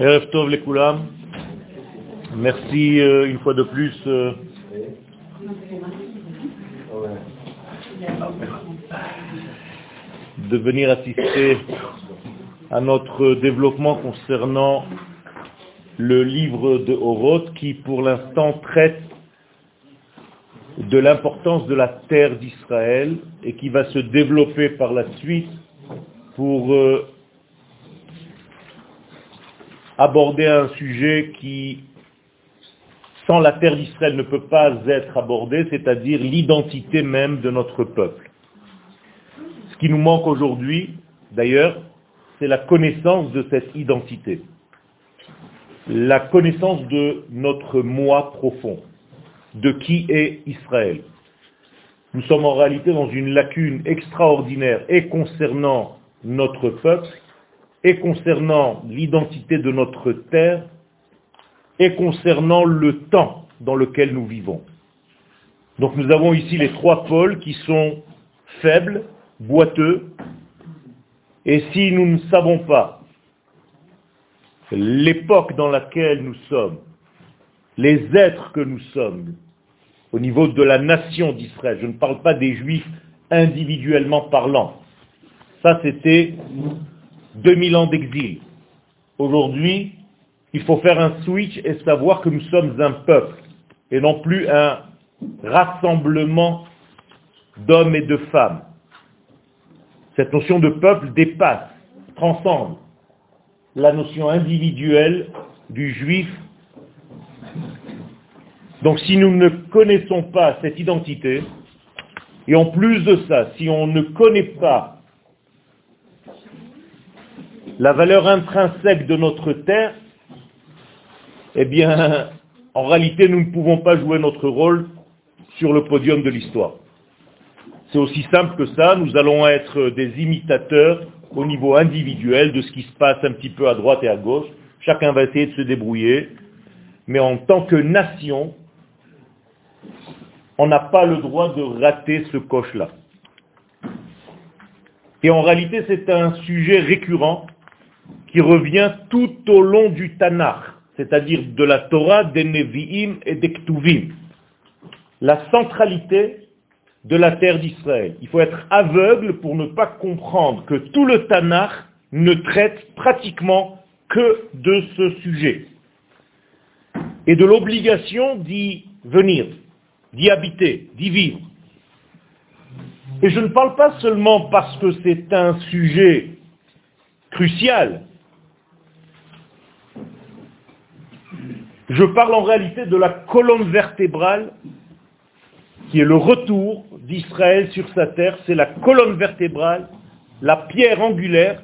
Erev Tov. Merci euh, une fois de plus euh, de venir assister à notre développement concernant le livre de Horoth qui pour l'instant traite de l'importance de la terre d'Israël et qui va se développer par la suite pour euh, aborder un sujet qui, sans la terre d'Israël, ne peut pas être abordé, c'est-à-dire l'identité même de notre peuple. Ce qui nous manque aujourd'hui, d'ailleurs, c'est la connaissance de cette identité, la connaissance de notre moi profond, de qui est Israël. Nous sommes en réalité dans une lacune extraordinaire et concernant notre peuple et concernant l'identité de notre terre et concernant le temps dans lequel nous vivons. Donc nous avons ici les trois pôles qui sont faibles, boiteux, et si nous ne savons pas l'époque dans laquelle nous sommes, les êtres que nous sommes, au niveau de la nation d'Israël, je ne parle pas des juifs individuellement parlant, ça c'était 2000 ans d'exil. Aujourd'hui, il faut faire un switch et savoir que nous sommes un peuple et non plus un rassemblement d'hommes et de femmes. Cette notion de peuple dépasse, transcende la notion individuelle du juif. Donc si nous ne connaissons pas cette identité, et en plus de ça, si on ne connaît pas la valeur intrinsèque de notre terre, eh bien, en réalité, nous ne pouvons pas jouer notre rôle sur le podium de l'histoire. C'est aussi simple que ça, nous allons être des imitateurs au niveau individuel de ce qui se passe un petit peu à droite et à gauche. Chacun va essayer de se débrouiller. Mais en tant que nation, on n'a pas le droit de rater ce coche-là. Et en réalité, c'est un sujet récurrent qui revient tout au long du Tanakh, c'est-à-dire de la Torah, des Nevi'im et des Ktuvim. La centralité de la terre d'Israël. Il faut être aveugle pour ne pas comprendre que tout le Tanakh ne traite pratiquement que de ce sujet. Et de l'obligation d'y venir, d'y habiter, d'y vivre. Et je ne parle pas seulement parce que c'est un sujet crucial. Je parle en réalité de la colonne vertébrale qui est le retour d'Israël sur sa terre. C'est la colonne vertébrale, la pierre angulaire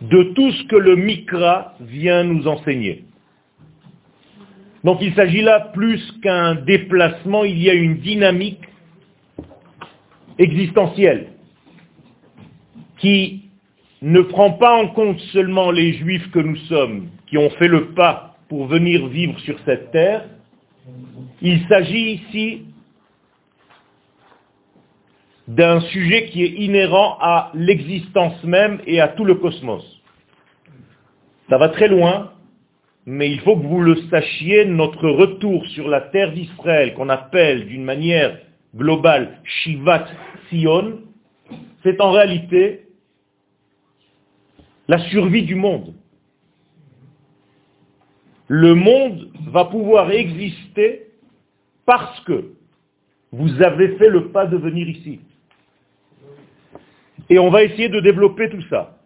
de tout ce que le Mikra vient nous enseigner. Donc il s'agit là plus qu'un déplacement, il y a une dynamique existentielle qui ne prend pas en compte seulement les juifs que nous sommes, qui ont fait le pas pour venir vivre sur cette terre, il s'agit ici d'un sujet qui est inhérent à l'existence même et à tout le cosmos. Ça va très loin, mais il faut que vous le sachiez, notre retour sur la terre d'Israël, qu'on appelle d'une manière globale Shivat Sion, c'est en réalité la survie du monde. Le monde va pouvoir exister parce que vous avez fait le pas de venir ici. Et on va essayer de développer tout ça.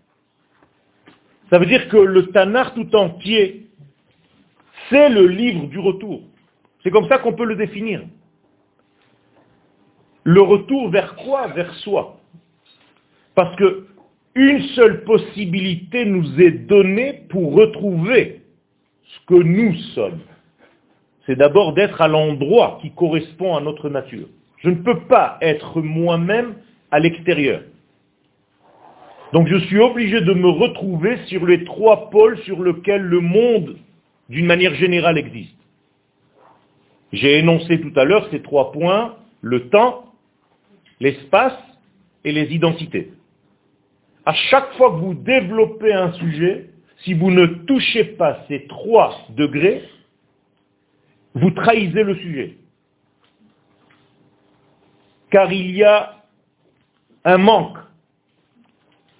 Ça veut dire que le Tanar tout entier, c'est le livre du retour. C'est comme ça qu'on peut le définir. Le retour vers quoi? Vers soi. Parce que une seule possibilité nous est donnée pour retrouver ce que nous sommes. C'est d'abord d'être à l'endroit qui correspond à notre nature. Je ne peux pas être moi-même à l'extérieur. Donc je suis obligé de me retrouver sur les trois pôles sur lesquels le monde, d'une manière générale, existe. J'ai énoncé tout à l'heure ces trois points, le temps, l'espace et les identités. À chaque fois que vous développez un sujet, si vous ne touchez pas ces trois degrés, vous trahissez le sujet. Car il y a un manque.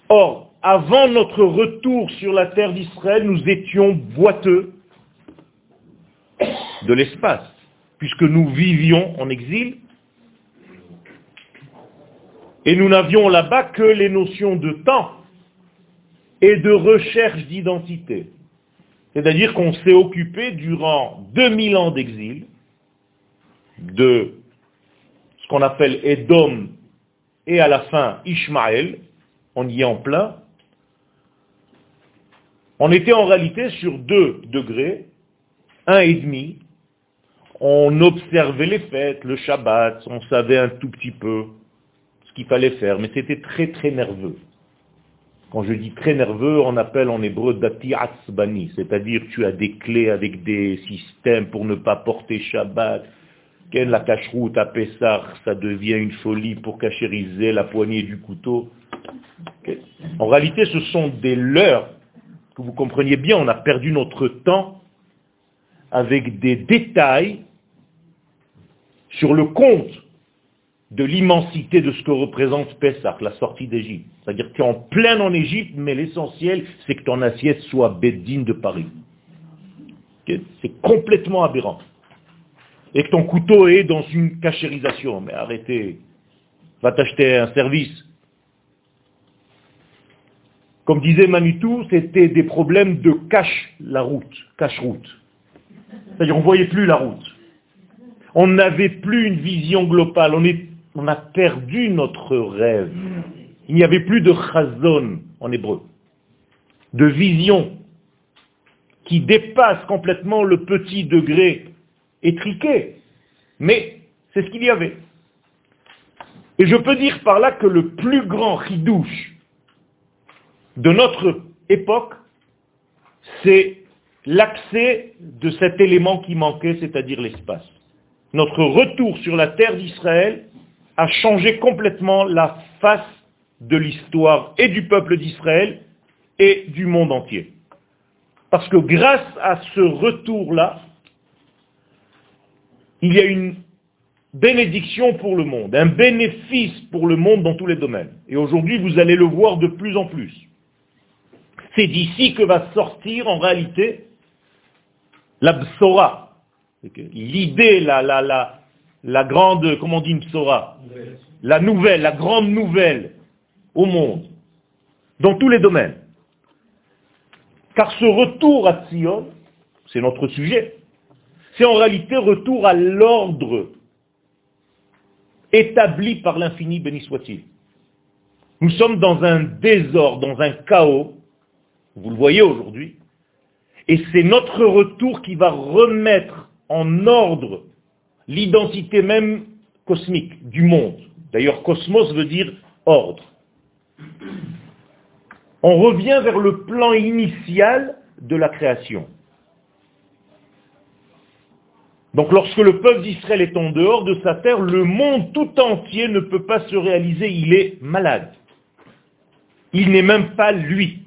Or, avant notre retour sur la terre d'Israël, nous étions boiteux de l'espace, puisque nous vivions en exil, et nous n'avions là-bas que les notions de temps et de recherche d'identité. C'est-à-dire qu'on s'est occupé durant 2000 ans d'exil de ce qu'on appelle Edom et à la fin Ishmaël, on y est en plein. On était en réalité sur deux degrés, un et demi. On observait les fêtes, le Shabbat, on savait un tout petit peu ce qu'il fallait faire, mais c'était très très nerveux. Quand je dis très nerveux, on appelle en hébreu dati atzbani, c'est-à-dire tu as des clés avec des systèmes pour ne pas porter Shabbat. Ken la cacheroute à Pessah, ça devient une folie pour cachériser la poignée du couteau. En réalité, ce sont des leurs, que vous compreniez bien, on a perdu notre temps avec des détails sur le compte de l'immensité de ce que représente Pessah, la sortie d'Égypte. C'est-à-dire que tu es en plein en Égypte, mais l'essentiel, c'est que ton assiette soit bédine de Paris. C'est complètement aberrant. Et que ton couteau est dans une cachérisation. Mais arrêtez. Va t'acheter un service. Comme disait Manitou, c'était des problèmes de cache la route, cache-route. C'est-à-dire on ne voyait plus la route. On n'avait plus une vision globale. On a perdu notre rêve. Il n'y avait plus de chazon en hébreu, de vision qui dépasse complètement le petit degré étriqué. Mais c'est ce qu'il y avait. Et je peux dire par là que le plus grand ridouche de notre époque, c'est l'accès de cet élément qui manquait, c'est-à-dire l'espace. Notre retour sur la terre d'Israël a changé complètement la face de l'histoire et du peuple d'Israël et du monde entier. Parce que grâce à ce retour-là, il y a une bénédiction pour le monde, un bénéfice pour le monde dans tous les domaines. Et aujourd'hui, vous allez le voir de plus en plus. C'est d'ici que va sortir en réalité la bsora. L'idée, la, la, la, la grande, comment on dit une La nouvelle, la grande nouvelle au monde, dans tous les domaines. Car ce retour à Sion, c'est notre sujet, c'est en réalité retour à l'ordre établi par l'infini, béni soit-il. Nous sommes dans un désordre, dans un chaos, vous le voyez aujourd'hui, et c'est notre retour qui va remettre en ordre l'identité même cosmique du monde. D'ailleurs, cosmos veut dire ordre. On revient vers le plan initial de la création. Donc lorsque le peuple d'Israël est en dehors de sa terre, le monde tout entier ne peut pas se réaliser, il est malade. Il n'est même pas lui.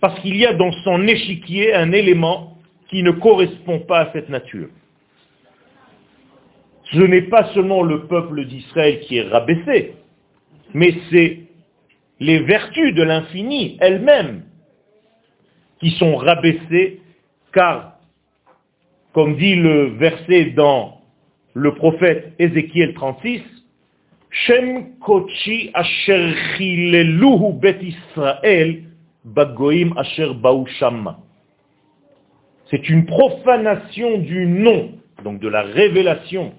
Parce qu'il y a dans son échiquier un élément qui ne correspond pas à cette nature ce n'est pas seulement le peuple d'Israël qui est rabaissé, mais c'est les vertus de l'infini elles-mêmes qui sont rabaissées, car, comme dit le verset dans le prophète Ézéchiel 36, Shem kochi asher bet Israël bagoim asher C'est une profanation du nom, donc de la révélation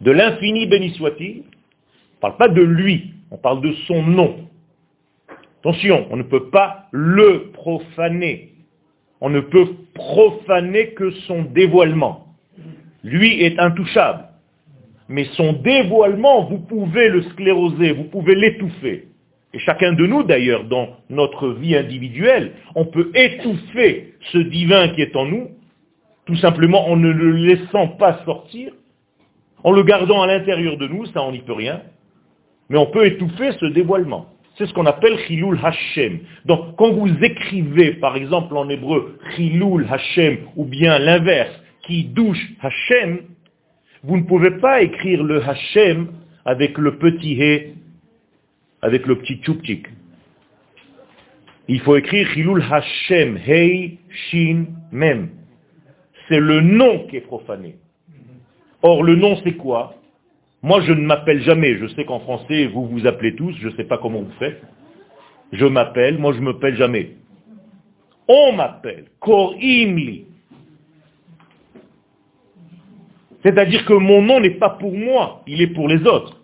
de l'infini béni soit-il, on ne parle pas de lui, on parle de son nom. Attention, on ne peut pas le profaner. On ne peut profaner que son dévoilement. Lui est intouchable. Mais son dévoilement, vous pouvez le scléroser, vous pouvez l'étouffer. Et chacun de nous, d'ailleurs, dans notre vie individuelle, on peut étouffer ce divin qui est en nous, tout simplement en ne le laissant pas sortir, en le gardant à l'intérieur de nous, ça on n'y peut rien, mais on peut étouffer ce dévoilement. C'est ce qu'on appelle Chilul Hashem. Donc, quand vous écrivez, par exemple, en hébreu, Chilul Hashem, ou bien l'inverse, qui douche Hashem, vous ne pouvez pas écrire le Hashem avec le petit He, avec le petit tchouptik. Il faut écrire Chilul Hashem, Hei, Shin, Mem. C'est le nom qui est profané. Or, le nom, c'est quoi? Moi, je ne m'appelle jamais. Je sais qu'en français, vous vous appelez tous. Je ne sais pas comment vous faites. Je m'appelle. Moi, je ne m'appelle jamais. On m'appelle. Korimli. C'est-à-dire que mon nom n'est pas pour moi. Il est pour les autres.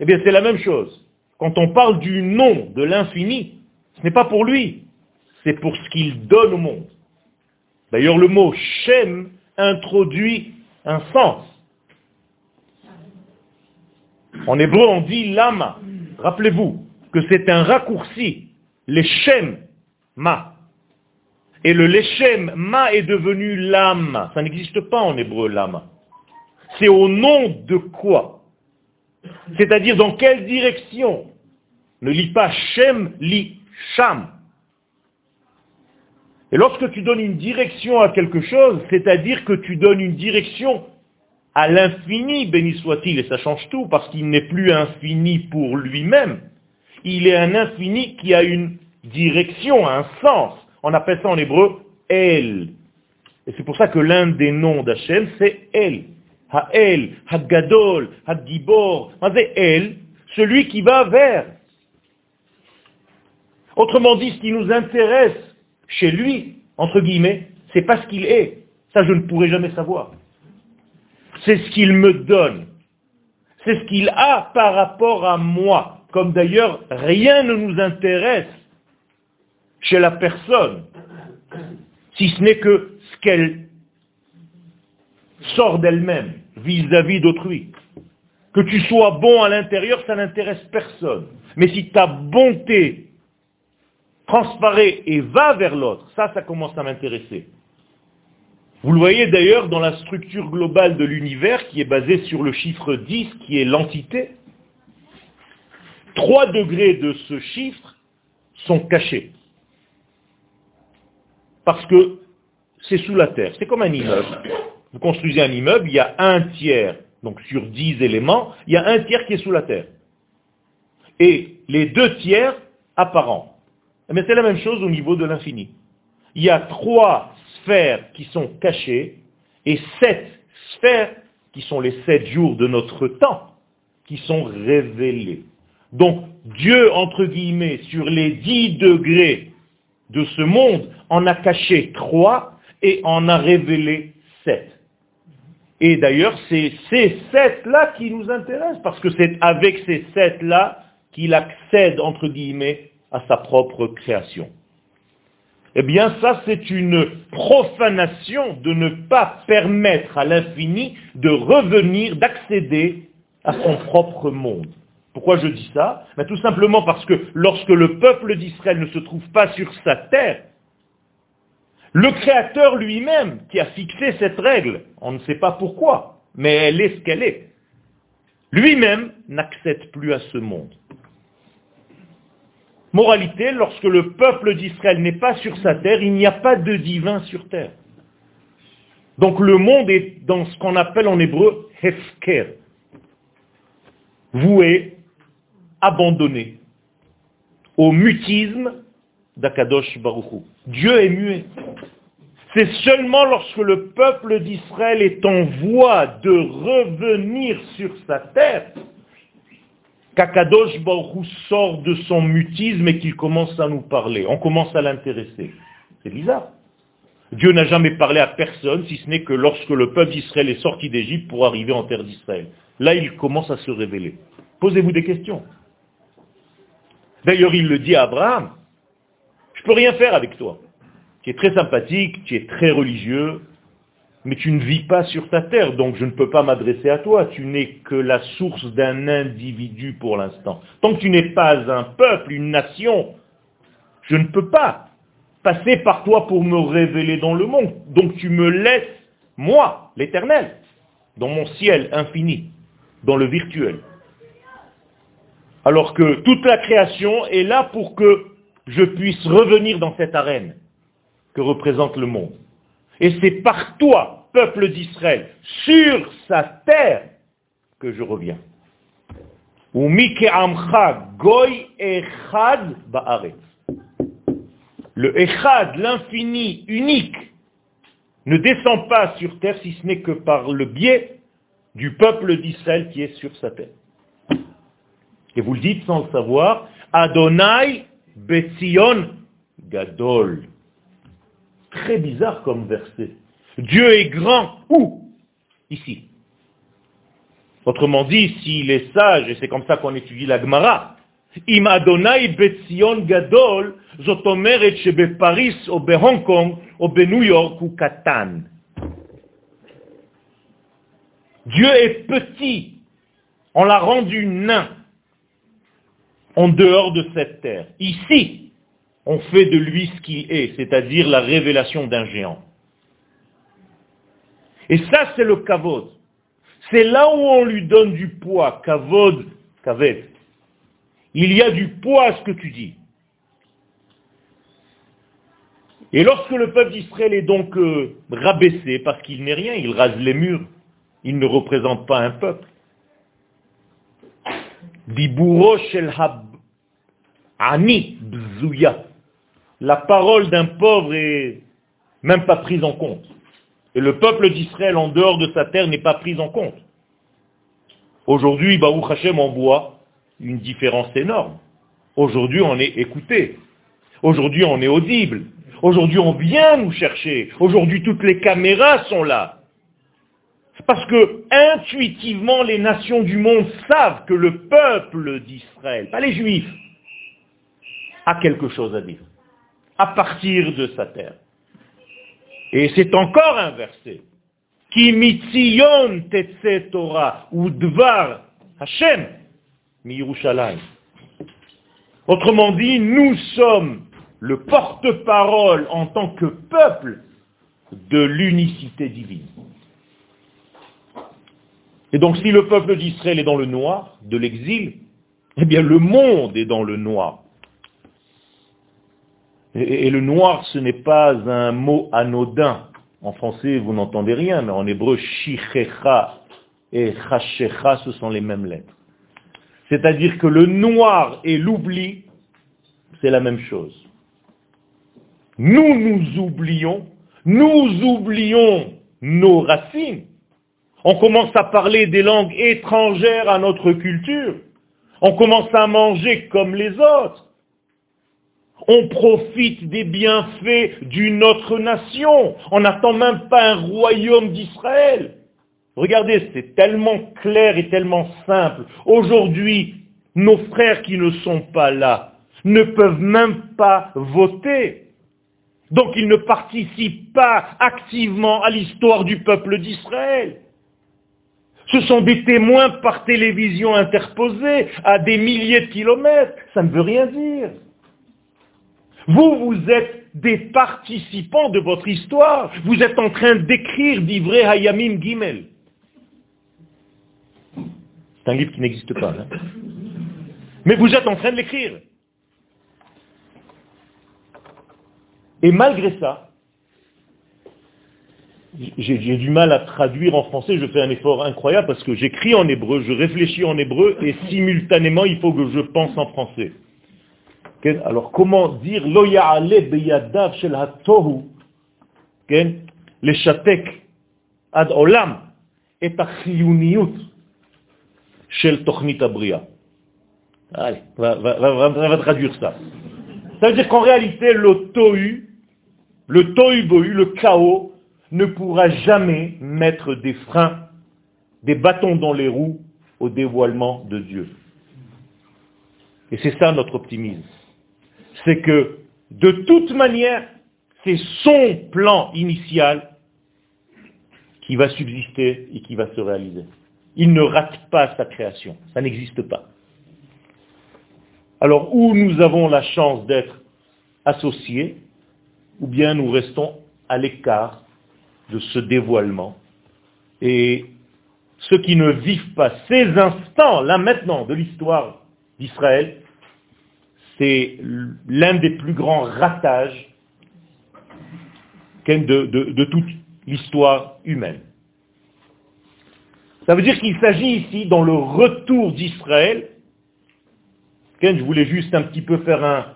Eh bien, c'est la même chose. Quand on parle du nom de l'infini, ce n'est pas pour lui. C'est pour ce qu'il donne au monde. D'ailleurs, le mot Shem introduit un sens. En hébreu, on dit lama. Rappelez-vous que c'est un raccourci. Leshem ma. Et le leshem ma est devenu lama. Ça n'existe pas en hébreu lama. C'est au nom de quoi? C'est-à-dire dans quelle direction? Ne lis pas shem, lis sham. Et lorsque tu donnes une direction à quelque chose, c'est-à-dire que tu donnes une direction à l'infini, béni soit-il, et ça change tout, parce qu'il n'est plus infini pour lui-même. Il est un infini qui a une direction, un sens. On appelle ça en hébreu El. Et c'est pour ça que l'un des noms d'Hachem, c'est El. Ha'el, Ha'gadol, Ha'gibor. C'est El, celui qui va vers. Autrement dit, ce qui nous intéresse chez lui, entre guillemets, c'est pas ce qu'il est. Ça, je ne pourrai jamais savoir c'est ce qu'il me donne. C'est ce qu'il a par rapport à moi. Comme d'ailleurs, rien ne nous intéresse chez la personne, si ce n'est que ce qu'elle sort d'elle-même vis-à-vis d'autrui. Que tu sois bon à l'intérieur, ça n'intéresse personne. Mais si ta bonté transparaît et va vers l'autre, ça, ça commence à m'intéresser. Vous le voyez d'ailleurs dans la structure globale de l'univers qui est basée sur le chiffre 10 qui est l'entité. Trois degrés de ce chiffre sont cachés. Parce que c'est sous la terre. C'est comme un immeuble. Vous construisez un immeuble, il y a un tiers, donc sur 10 éléments, il y a un tiers qui est sous la terre. Et les deux tiers apparents. Mais c'est la même chose au niveau de l'infini. Il y a trois sphères qui sont cachées et sept sphères qui sont les sept jours de notre temps qui sont révélées. Donc Dieu, entre guillemets, sur les dix degrés de ce monde, en a caché trois et en a révélé sept. Et d'ailleurs, c'est ces sept-là qui nous intéressent, parce que c'est avec ces sept-là qu'il accède, entre guillemets, à sa propre création eh bien ça c'est une profanation de ne pas permettre à l'infini de revenir, d'accéder à son propre monde. Pourquoi je dis ça? Ben, Tout simplement parce que lorsque le peuple d'Israël ne se trouve pas sur sa terre, le Créateur lui-même qui a fixé cette règle, on ne sait pas pourquoi, mais elle est ce qu'elle est, lui-même n'accède plus à ce monde. Moralité, lorsque le peuple d'Israël n'est pas sur sa terre, il n'y a pas de divin sur terre. Donc le monde est dans ce qu'on appelle en hébreu hefker, voué, abandonné au mutisme d'Akadosh Baruchou. Dieu est muet. C'est seulement lorsque le peuple d'Israël est en voie de revenir sur sa terre qu'Akadosh Baruch sort de son mutisme et qu'il commence à nous parler. On commence à l'intéresser. C'est bizarre. Dieu n'a jamais parlé à personne, si ce n'est que lorsque le peuple d'Israël est sorti d'Égypte pour arriver en terre d'Israël. Là, il commence à se révéler. Posez-vous des questions. D'ailleurs, il le dit à Abraham, je ne peux rien faire avec toi. Tu es très sympathique, tu es très religieux, mais tu ne vis pas sur ta terre, donc je ne peux pas m'adresser à toi. Tu n'es que la source d'un individu pour l'instant. Tant que tu n'es pas un peuple, une nation, je ne peux pas passer par toi pour me révéler dans le monde. Donc tu me laisses, moi, l'éternel, dans mon ciel infini, dans le virtuel. Alors que toute la création est là pour que je puisse revenir dans cette arène que représente le monde. Et c'est par toi, peuple d'Israël, sur sa terre, que je reviens. goy echad Le echad, l'infini, unique, ne descend pas sur terre si ce n'est que par le biais du peuple d'Israël qui est sur sa terre. Et vous le dites sans le savoir, Adonai Betzion Gadol. Très bizarre comme verset. Dieu est grand où? Ici. Autrement dit, s'il est sage, et c'est comme ça qu'on étudie la Gemara, Im Betzion Gadol, Paris, Hong Kong, New York, ou Katan. Dieu est petit. On l'a rendu nain en dehors de cette terre. Ici, on fait de lui ce qu'il est, c'est-à-dire la révélation d'un géant. Et ça, c'est le kavod. C'est là où on lui donne du poids, kavod, kaved. Il y a du poids à ce que tu dis. Et lorsque le peuple d'Israël est donc euh, rabaissé, parce qu'il n'est rien, il rase les murs, il ne représente pas un peuple. Ani. La parole d'un pauvre est même pas prise en compte. Et le peuple d'Israël en dehors de sa terre n'est pas pris en compte. Aujourd'hui, Baruch Hashem en voit une différence énorme. Aujourd'hui, on est écouté. Aujourd'hui, on est audible. Aujourd'hui, on vient nous chercher. Aujourd'hui, toutes les caméras sont là. Parce que intuitivement, les nations du monde savent que le peuple d'Israël, pas les juifs, a quelque chose à dire. À partir de sa terre. Et c'est encore un verset. Qui Torah ou Hashem Autrement dit, nous sommes le porte-parole en tant que peuple de l'unicité divine. Et donc si le peuple d'Israël est dans le noir, de l'exil, eh bien le monde est dans le noir. Et, le noir, ce n'est pas un mot anodin. En français, vous n'entendez rien, mais en hébreu, shichecha et chashecha, ce sont les mêmes lettres. C'est-à-dire que le noir et l'oubli, c'est la même chose. Nous nous oublions, nous oublions nos racines, on commence à parler des langues étrangères à notre culture. On commence à manger comme les autres. On profite des bienfaits d'une autre nation. On n'attend même pas un royaume d'Israël. Regardez, c'est tellement clair et tellement simple. Aujourd'hui, nos frères qui ne sont pas là ne peuvent même pas voter. Donc ils ne participent pas activement à l'histoire du peuple d'Israël. Ce sont des témoins par télévision interposés à des milliers de kilomètres. Ça ne veut rien dire. Vous, vous êtes des participants de votre histoire. Vous êtes en train d'écrire d'Ivré Hayamim Gimel. C'est un livre qui n'existe pas. Hein. Mais vous êtes en train de l'écrire. Et malgré ça, j'ai du mal à traduire en français, je fais un effort incroyable parce que j'écris en hébreu, je réfléchis en hébreu et simultanément il faut que je pense en français. Alors comment dire lo beyadav shel hatohu le shatek ad olam et shel tochnit abria. Allez, va, va, va, traduire ça. Ça veut dire qu'en réalité le tohu, le tohu le chaos, ne pourra jamais mettre des freins, des bâtons dans les roues au dévoilement de Dieu. Et c'est ça notre optimisme. C'est que de toute manière, c'est son plan initial qui va subsister et qui va se réaliser. Il ne rate pas sa création. Ça n'existe pas. Alors, où nous avons la chance d'être associés, ou bien nous restons à l'écart de ce dévoilement. Et ceux qui ne vivent pas ces instants, là maintenant, de l'histoire d'Israël, c'est l'un des plus grands ratages de, de toute l'histoire humaine. Ça veut dire qu'il s'agit ici, dans le retour d'Israël, je voulais juste un petit peu faire un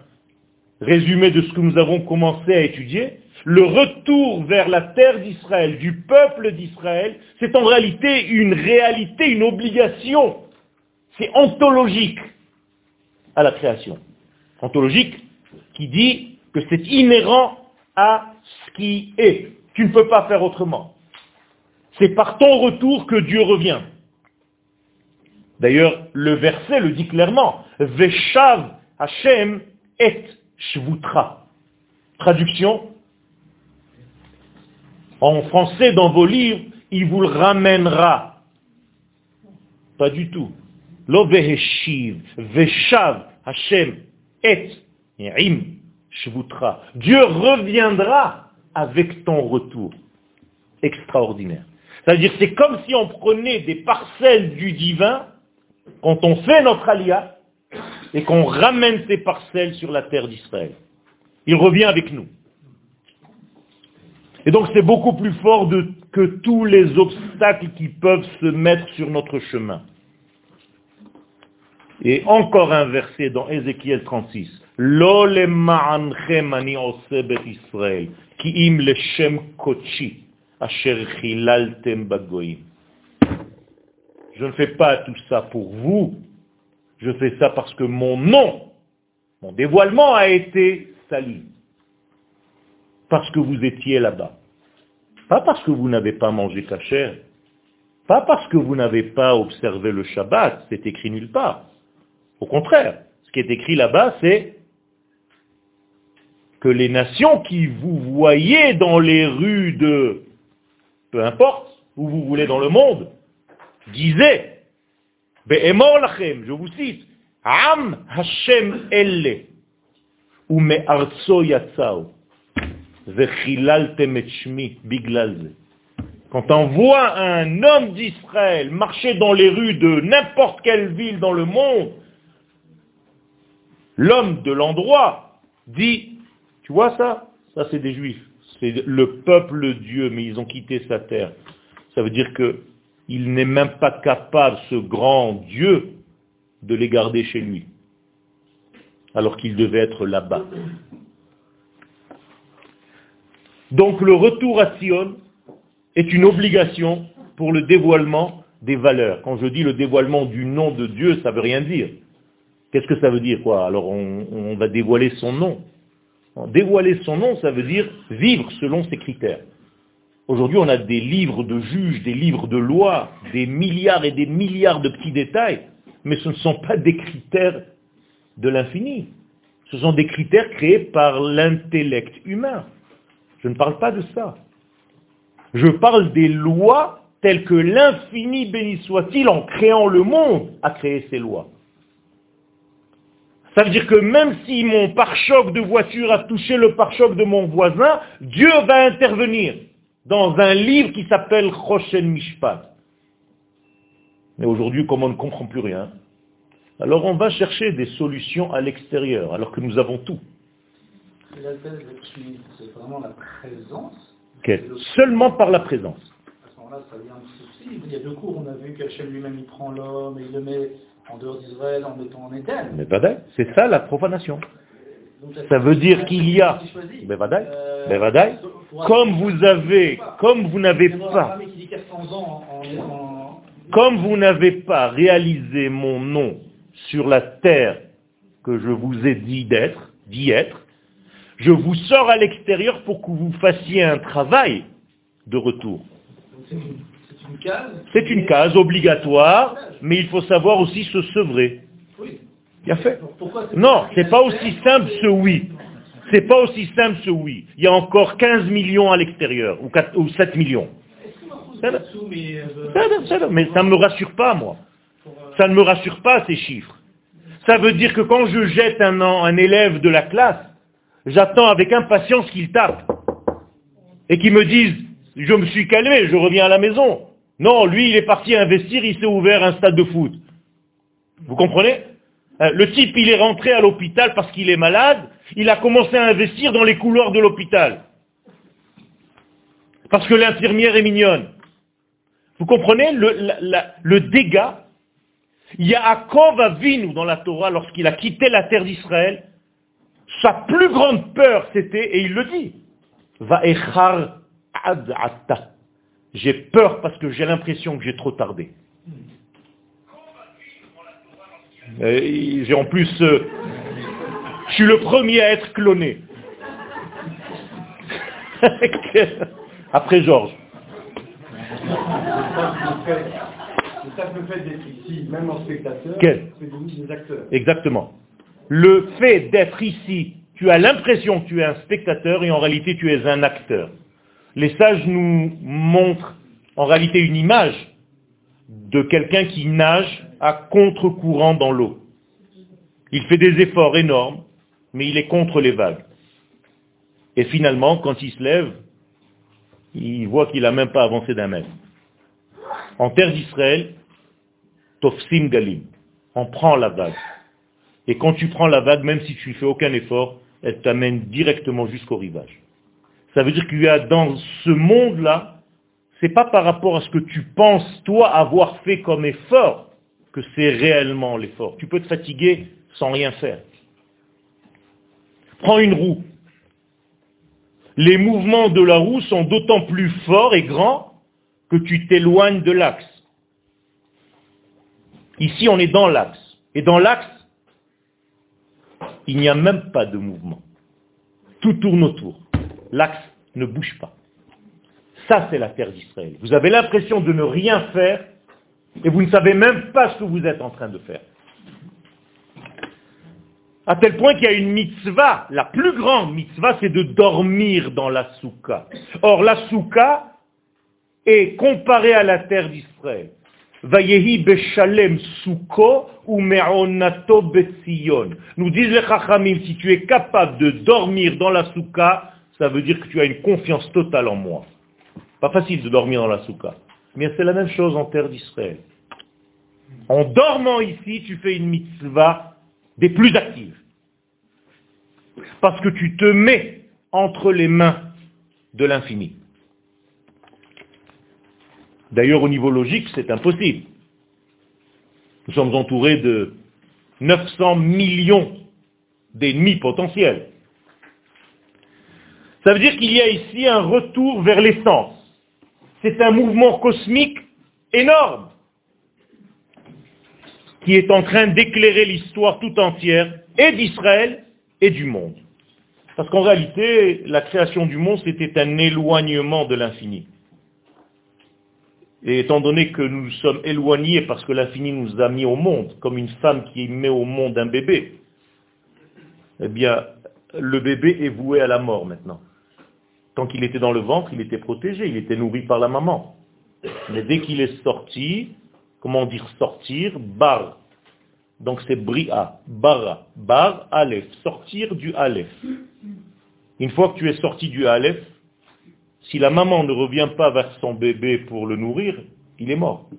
résumé de ce que nous avons commencé à étudier. Le retour vers la terre d'Israël, du peuple d'Israël, c'est en réalité une réalité, une obligation. C'est ontologique à la création. Ontologique qui dit que c'est inhérent à ce qui est. Tu ne peux pas faire autrement. C'est par ton retour que Dieu revient. D'ailleurs, le verset le dit clairement. Veshav Hashem et Shvutra. Traduction. En français, dans vos livres, il vous le ramènera. Pas du tout. Lo Veshav Hashem et Im Shvutra. Dieu reviendra avec ton retour. Extraordinaire. C'est-à-dire, c'est comme si on prenait des parcelles du divin quand on fait notre alia et qu'on ramène ces parcelles sur la terre d'Israël. Il revient avec nous. Et donc c'est beaucoup plus fort que tous les obstacles qui peuvent se mettre sur notre chemin. Et encore un verset dans Ézéchiel 36. Lo le ani Israël, kochi. Je ne fais pas tout ça pour vous, je fais ça parce que mon nom, mon dévoilement a été sali. Parce que vous étiez là-bas. Pas parce que vous n'avez pas mangé cachère. Pas parce que vous n'avez pas observé le Shabbat, c'est écrit nulle part. Au contraire, ce qui est écrit là-bas, c'est que les nations qui vous voyez dans les rues de peu importe où vous voulez dans le monde, disait, lachem, je vous cite, Am Hashem elle, ou me arzo yatzao, biglalze. Quand on voit un homme d'Israël marcher dans les rues de n'importe quelle ville dans le monde, l'homme de l'endroit dit, tu vois ça? Ça c'est des juifs. C'est le peuple Dieu, mais ils ont quitté sa terre. Ça veut dire qu'il n'est même pas capable, ce grand Dieu, de les garder chez lui, alors qu'il devait être là-bas. Donc le retour à Sion est une obligation pour le dévoilement des valeurs. Quand je dis le dévoilement du nom de Dieu, ça ne veut rien dire. Qu'est-ce que ça veut dire quoi? Alors on va dévoiler son nom. Dévoiler son nom, ça veut dire vivre selon ses critères. Aujourd'hui, on a des livres de juges, des livres de lois, des milliards et des milliards de petits détails, mais ce ne sont pas des critères de l'infini. Ce sont des critères créés par l'intellect humain. Je ne parle pas de ça. Je parle des lois telles que l'infini, béni soit-il, en créant le monde, a créé ces lois. Ça veut dire que même si mon pare-choc de voiture a touché le pare-choc de mon voisin, Dieu va intervenir dans un livre qui s'appelle Choshen Mishpat. Mais aujourd'hui, comme on ne comprend plus rien, alors on va chercher des solutions à l'extérieur, alors que nous avons tout. C'est vraiment la présence Seulement par la présence. À ce moment-là, ça vient de souci. Il y a deux cours, on a vu qu'Hachem lui-même il prend l'homme et il le met en dehors d'Israël en mettant en Éden. Mais c'est ça la profanation. ça veut dire qu'il y a, mais euh, comme vous avez, comme vous n'avez pas, comme vous n'avez pas réalisé mon nom sur la terre que je vous ai dit d'être, d'y être, je vous sors à l'extérieur pour que vous fassiez un travail de retour. C'est une case obligatoire, mais il faut savoir aussi se sevrer. A fait. Non, c'est pas aussi simple ce oui. C'est pas aussi simple ce oui. Il y a encore 15 millions à l'extérieur, ou, 7 millions. Mais ça ne me rassure pas, moi. Ça ne me rassure pas, ces chiffres. Ça veut dire que quand je jette un, un élève de la classe, j'attends avec impatience qu'il tape. Et qu'il me dise, je me suis calmé, je reviens à la maison. Non, lui, il est parti investir, il s'est ouvert un stade de foot. Vous comprenez Euh, Le type, il est rentré à l'hôpital parce qu'il est malade, il a commencé à investir dans les couloirs de l'hôpital. Parce que l'infirmière est mignonne. Vous comprenez le, la- la- le dégât Yaakov Avinu dans la Torah, lorsqu'il a quitté la terre d'Israël, sa plus grande peur c'était, et il le dit, Va'echar ad ata. J'ai peur parce que j'ai l'impression que j'ai trop tardé. Et J'ai en plus, euh, je suis le premier à être cloné. Après Georges. Le simple fait d'être ici, même en spectateur, c'est des acteurs. Exactement. Le fait d'être ici, tu as l'impression que tu es un spectateur et en réalité tu es un acteur. Les sages nous montrent en réalité une image de quelqu'un qui nage à contre-courant dans l'eau. Il fait des efforts énormes, mais il est contre les vagues. Et finalement, quand il se lève, il voit qu'il n'a même pas avancé d'un mètre. En terre d'Israël, Tofsim Galim, on prend la vague. Et quand tu prends la vague, même si tu ne fais aucun effort, elle t'amène directement jusqu'au rivage. Ça veut dire qu'il y a dans ce monde-là, c'est pas par rapport à ce que tu penses, toi, avoir fait comme effort, que c'est réellement l'effort. Tu peux te fatiguer sans rien faire. Prends une roue. Les mouvements de la roue sont d'autant plus forts et grands que tu t'éloignes de l'axe. Ici, on est dans l'axe. Et dans l'axe, il n'y a même pas de mouvement. Tout tourne autour. L'axe ne bouge pas. Ça, c'est la terre d'Israël. Vous avez l'impression de ne rien faire et vous ne savez même pas ce que vous êtes en train de faire. À tel point qu'il y a une mitzvah, la plus grande mitzvah, c'est de dormir dans la soukha. Or, la soukha est comparée à la terre d'Israël. Vayehi beshalem suko ou me'onato betzion. Nous disent les chachamim, si tu es capable de dormir dans la soukha, ça veut dire que tu as une confiance totale en moi. Pas facile de dormir dans la soukha. Mais c'est la même chose en terre d'Israël. En dormant ici, tu fais une mitzvah des plus actives. Parce que tu te mets entre les mains de l'infini. D'ailleurs, au niveau logique, c'est impossible. Nous sommes entourés de 900 millions d'ennemis potentiels. Ça veut dire qu'il y a ici un retour vers l'essence. C'est un mouvement cosmique énorme qui est en train d'éclairer l'histoire tout entière, et d'Israël, et du monde. Parce qu'en réalité, la création du monde, c'était un éloignement de l'infini. Et étant donné que nous nous sommes éloignés parce que l'infini nous a mis au monde, comme une femme qui met au monde un bébé, eh bien, le bébé est voué à la mort maintenant. Tant qu'il était dans le ventre, il était protégé, il était nourri par la maman. Mais dès qu'il est sorti, comment dire sortir? Bar. Donc c'est bria, bara, bar, aleph, sortir du aleph. Une fois que tu es sorti du aleph, si la maman ne revient pas vers son bébé pour le nourrir, il est mort.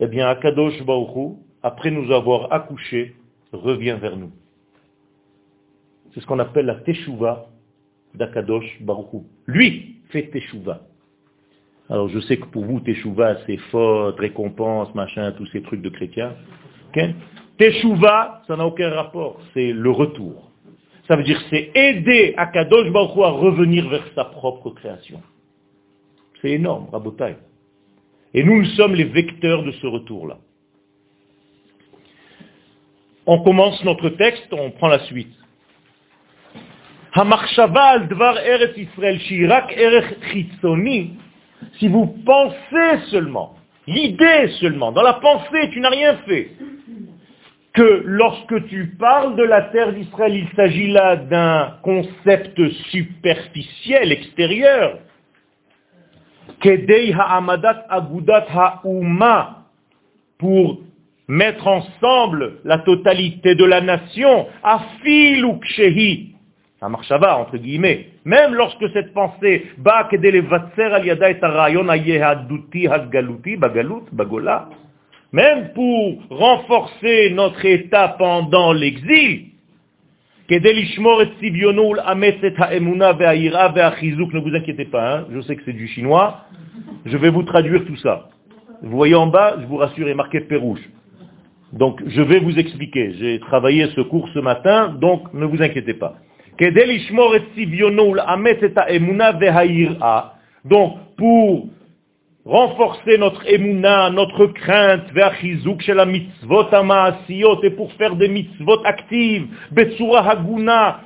Eh bien, Akadosh Baruch après nous avoir accouché, revient vers nous. C'est ce qu'on appelle la teshuva d'Akadosh Baruch Lui fait teshuva. Alors je sais que pour vous, teshuva, c'est faute, récompense, machin, tous ces trucs de chrétiens. Okay? Teshuva, ça n'a aucun rapport, c'est le retour. Ça veut dire c'est aider Akadosh Baruch Hu à revenir vers sa propre création. C'est énorme, Rabotai. Et nous, nous sommes les vecteurs de ce retour-là. On commence notre texte, on prend la suite. Hamarshava al dvar eretz Israël shirak erech chitzoni. Si vous pensez seulement, l'idée seulement, dans la pensée, tu n'as rien fait, que lorsque tu parles de la terre d'Israël, il s'agit là d'un concept superficiel, extérieur. Kedei ha'amadat agudat ha'uma, pour mettre ensemble la totalité de la nation, afil kshehi, Marshava, entre guillemets, même lorsque cette pensée, même pour renforcer notre état pendant l'exil, ne vous inquiétez pas, hein, je sais que c'est du chinois, je vais vous traduire tout ça. Vous voyez en bas, je vous rassure, il est marqué Pérouge. Donc je vais vous expliquer. J'ai travaillé ce cours ce matin, donc ne vous inquiétez pas. Donc pour renforcer notre emuna, notre crainte, la mitzvot et pour faire des mitzvot actives, haguna,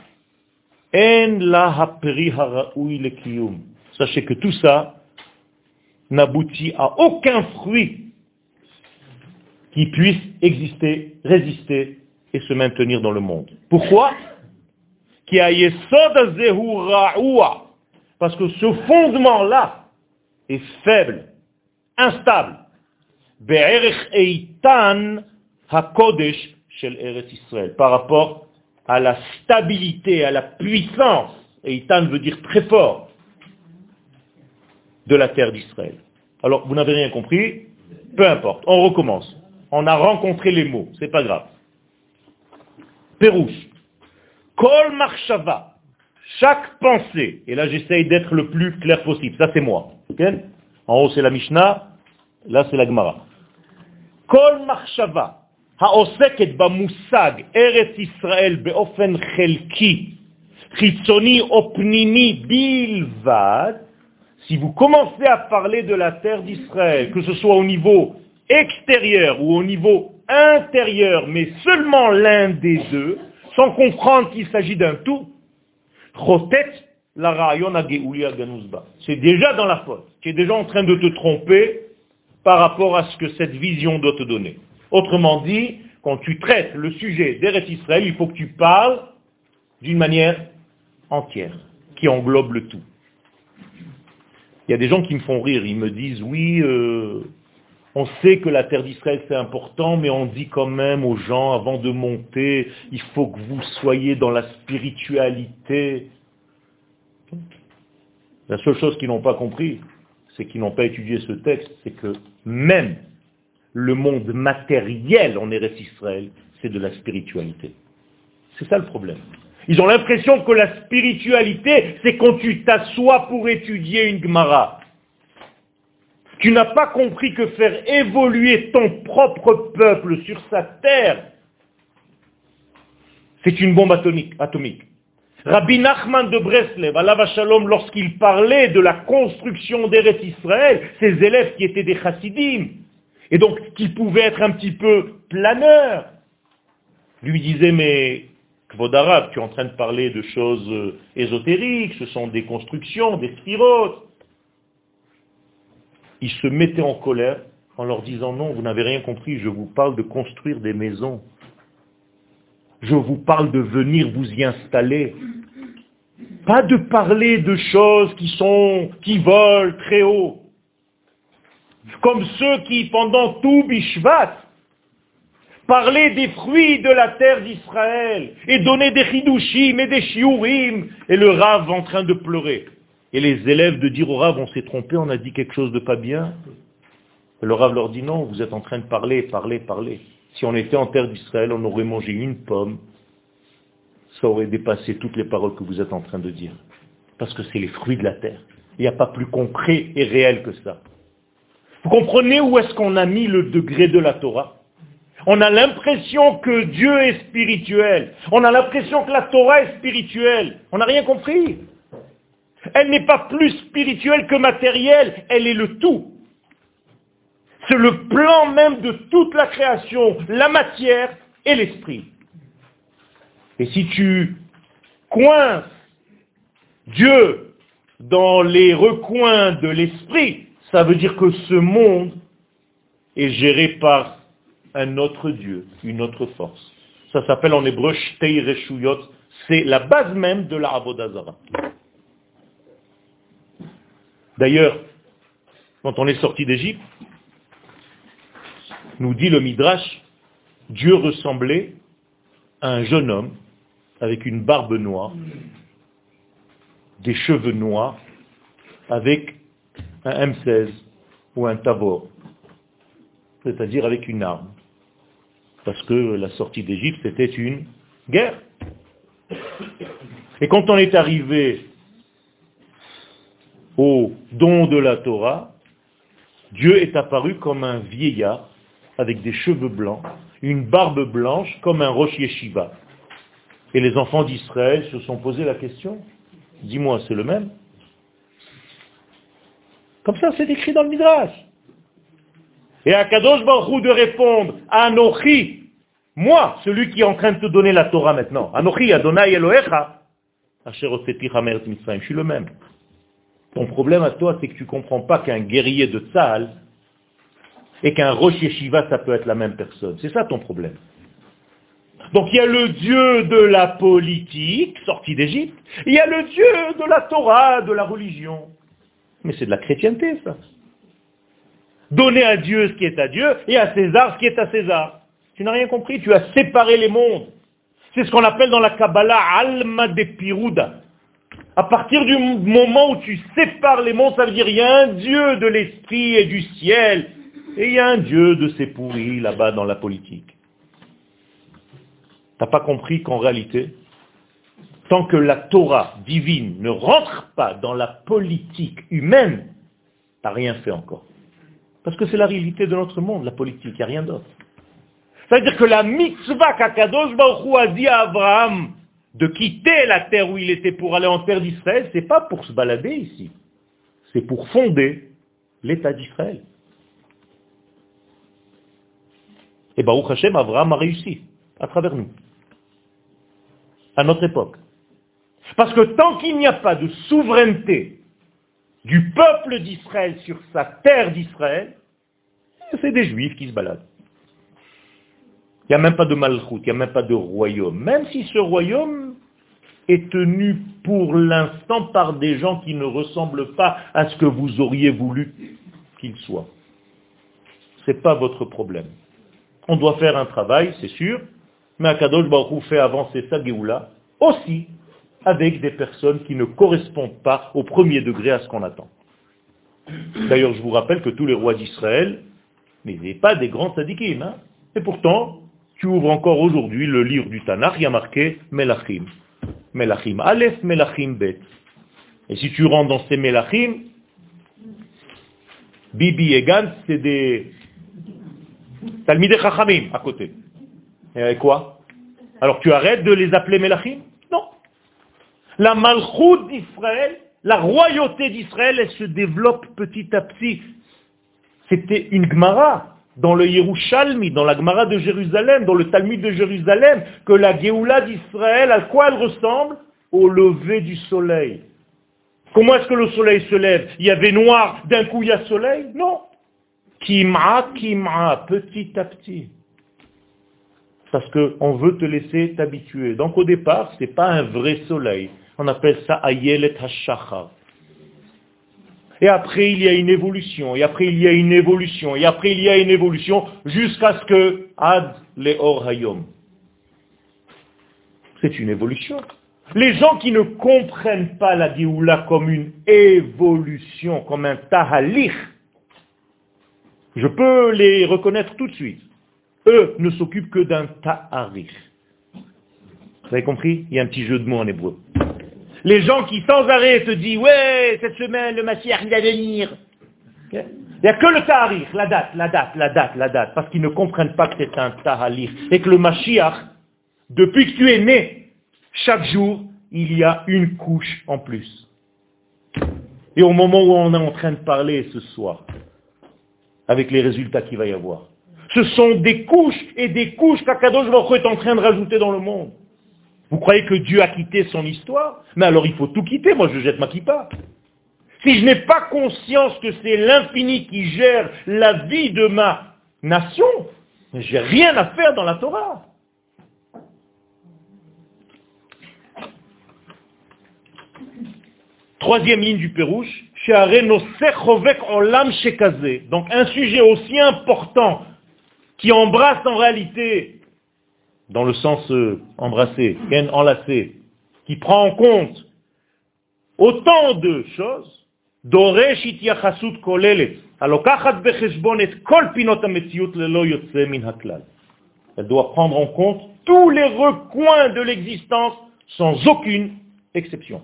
en la Sachez que tout ça n'aboutit à aucun fruit qui puisse exister, résister et se maintenir dans le monde. Pourquoi? Parce que ce fondement-là est faible, instable. Par rapport à la stabilité, à la puissance, Eitan veut dire très fort, de la terre d'Israël. Alors, vous n'avez rien compris? Peu importe, on recommence. On a rencontré les mots, c'est pas grave. Pérouche. Kol marshava. Chaque pensée, et là j'essaye d'être le plus clair possible, ça c'est moi. en haut c'est la Mishnah, là c'est la Gemara. Kol marshava. העוסקת במושג ארץ ישראל באופן חלקי, חיצוני או פנימי בלבד, si vous commencez à parler de la terre d'Israël, que ce soit au niveau extérieur ou au niveau intérieur, mais seulement l'un des deux, sans comprendre qu'il s'agit d'un tout, c'est déjà dans la faute. Tu es déjà en train de te tromper par rapport à ce que cette vision doit te donner. Autrement dit, quand tu traites le sujet d'Eretz Israël, il faut que tu parles d'une manière entière, qui englobe le tout. Il y a des gens qui me font rire, ils me disent, oui, euh, on sait que la terre d'Israël c'est important, mais on dit quand même aux gens, avant de monter, il faut que vous soyez dans la spiritualité. La seule chose qu'ils n'ont pas compris, c'est qu'ils n'ont pas étudié ce texte, c'est que même le monde matériel en Eretz Israël, c'est de la spiritualité. C'est ça le problème. Ils ont l'impression que la spiritualité, c'est quand tu t'assois pour étudier une Gemara. Tu n'as pas compris que faire évoluer ton propre peuple sur sa terre, c'est une bombe atomique. Rabbi Nachman de Breslev, à Shalom, lorsqu'il parlait de la construction d'Eretz Israël, ses élèves qui étaient des chassidim, et donc qui pouvaient être un petit peu planeurs, lui disaient, mais Kvodarav, tu es en train de parler de choses euh, ésotériques, ce sont des constructions, des spirotes ils se mettaient en colère en leur disant non, vous n'avez rien compris, je vous parle de construire des maisons. Je vous parle de venir vous y installer. Pas de parler de choses qui sont, qui volent très haut. Comme ceux qui, pendant tout Bishvat, parlaient des fruits de la terre d'Israël et donnaient des chidushim et des shiurim et le rave en train de pleurer et les élèves de dire au Rav, on s'est trompé, on a dit quelque chose de pas bien. Le Rav leur dit non, vous êtes en train de parler, parler, parler. Si on était en terre d'Israël, on aurait mangé une pomme, ça aurait dépassé toutes les paroles que vous êtes en train de dire. Parce que c'est les fruits de la terre. Il n'y a pas plus concret et réel que ça. Vous comprenez où est-ce qu'on a mis le degré de la Torah? On a l'impression que Dieu est spirituel. On a l'impression que la Torah est spirituelle. On n'a rien compris. Elle n'est pas plus spirituelle que matérielle, elle est le tout. C'est le plan même de toute la création, la matière et l'esprit. Et si tu coinces Dieu dans les recoins de l'esprit, ça veut dire que ce monde est géré par un autre Dieu, une autre force. Ça s'appelle en hébreu Shtei. C'est la base même de la Avodazara. D'ailleurs, quand on est sorti d'Égypte, nous dit le Midrash, Dieu ressemblait à un jeune homme avec une barbe noire, des cheveux noirs, avec un M16 ou un tabor. c'est-à-dire avec une arme. Parce que la sortie d'Égypte, c'était une guerre. Et quand on est arrivé au don de la Torah, Dieu est apparu comme un vieillard avec des cheveux blancs, une barbe blanche comme un rocher yeshiva. Et les enfants d'Israël se sont posé la question, dis-moi, c'est le même? Comme ça, c'est écrit dans le Midrash. Et à Kadosh Baruch de répondre, Anochi, moi, celui qui est en train de te donner la Torah maintenant, Anochi Adonai Elohecha, je suis le même. Ton problème à toi, c'est que tu comprends pas qu'un guerrier de Tzahal et qu'un Rosh Yeshiva, ça peut être la même personne. C'est ça ton problème. Donc il y a le Dieu de la politique, sorti d'Égypte, il y a le Dieu de la Torah, de la religion. Mais c'est de la chrétienté, ça. Donner à Dieu ce qui est à Dieu et à César ce qui est à César. Tu n'as rien compris, tu as séparé les mondes. C'est ce qu'on appelle dans la Kabbalah Alma de Piruda. À partir du moment où tu sépares les mondes, ça veut dire il y a un Dieu de l'esprit et du ciel, et il y a un Dieu de ces pourris là-bas dans la politique. T'as pas compris qu'en réalité, tant que la Torah divine ne rentre pas dans la politique humaine, t'as rien fait encore. Parce que c'est la réalité de notre monde, la politique, il n'y a rien d'autre. C'est-à-dire que la mitzvah qu'Akadosh Baruch a dit à Abraham de quitter la terre où il était pour aller en terre d'Israël, c'est pas pour se balader ici. C'est pour fonder l'État d'Israël. Et Baruch Hashem, Abraham a réussi, à travers nous, à notre époque. Parce que tant qu'il n'y a pas de souveraineté du peuple d'Israël sur sa terre d'Israël, c'est des juifs qui se baladent. Il n'y a même pas de malchoute, il n'y a même pas de royaume. Même si ce royaume est tenu pour l'instant par des gens qui ne ressemblent pas à ce que vous auriez voulu qu'il soit. Ce n'est pas votre problème. On doit faire un travail, c'est sûr, mais Akadosh Baruch fait avancer sa Géoula aussi avec des personnes qui ne correspondent pas au premier degré à ce qu'on attend. D'ailleurs, je vous rappelle que tous les rois d'Israël n'étaient pas des grands sadikim. Hein et pourtant, tu ouvres encore aujourd'hui le livre du Tanakh, il y a marqué Melachim. Melachim Aleph, Melachim Bet. Et si tu rentres dans ces Melachim, Bibi et Gantz, c'est des Talmidei Chachamim à côté. Et quoi? Alors tu arrêtes de les appeler Melachim? Non. La Malchut d'Israël, la royauté d'Israël, elle se développe petit à petit. C'était une Gemara dans le Yerushalmi, dans la Gemara de Jérusalem, dans le Talmud de Jérusalem, que la Géoula d'Israël, à quoi elle ressemble? Au lever du soleil. Comment est-ce que le soleil se lève? Il y avait noir, d'un coup il y a soleil? Non. Kim'a, kim'a, petit à petit. Parce qu'on veut te laisser t'habituer. Donc au départ, ce n'est pas un vrai soleil. On appelle ça Ayelet HaShachar. Et après, il y a une évolution, et après, il y a une évolution, et après, il y a une évolution, jusqu'à ce que Ad Leor Hayom. C'est une évolution. Les gens qui ne comprennent pas la Géoula comme une évolution, comme un tahalich, je peux les reconnaître tout de suite. Eux ne s'occupent que d'un taharich. Vous avez compris? Il y a un petit jeu de mots en hébreu. Les gens qui sans arrêt te disent, ouais, cette semaine, le Mashiach, il va venir. Il n'y a que le Tahrir, la date, la date, la date, la date, parce qu'ils ne comprennent pas que c'est un Tahalir. Et que le Mashiach, depuis que tu es né, chaque jour, il y a une couche en plus. Et au moment où on est en train de parler ce soir, avec les résultats qu'il va y avoir, ce sont des couches et des couches qu'Akadosh Baruch est en train de rajouter dans le monde. Vous croyez que Dieu a quitté son histoire Mais alors il faut tout quitter, moi je jette ma kippa. Si je n'ai pas conscience que c'est l'infini qui gère la vie de ma nation, j'ai rien à faire dans la Torah. Troisième ligne du Pérouche, donc un sujet aussi important qui embrasse en réalité dans le sens euh, embrasser, enlacer, qui prend en compte autant de choses, Elle doit prendre en compte tous les recoins de l'existence sans aucune exception.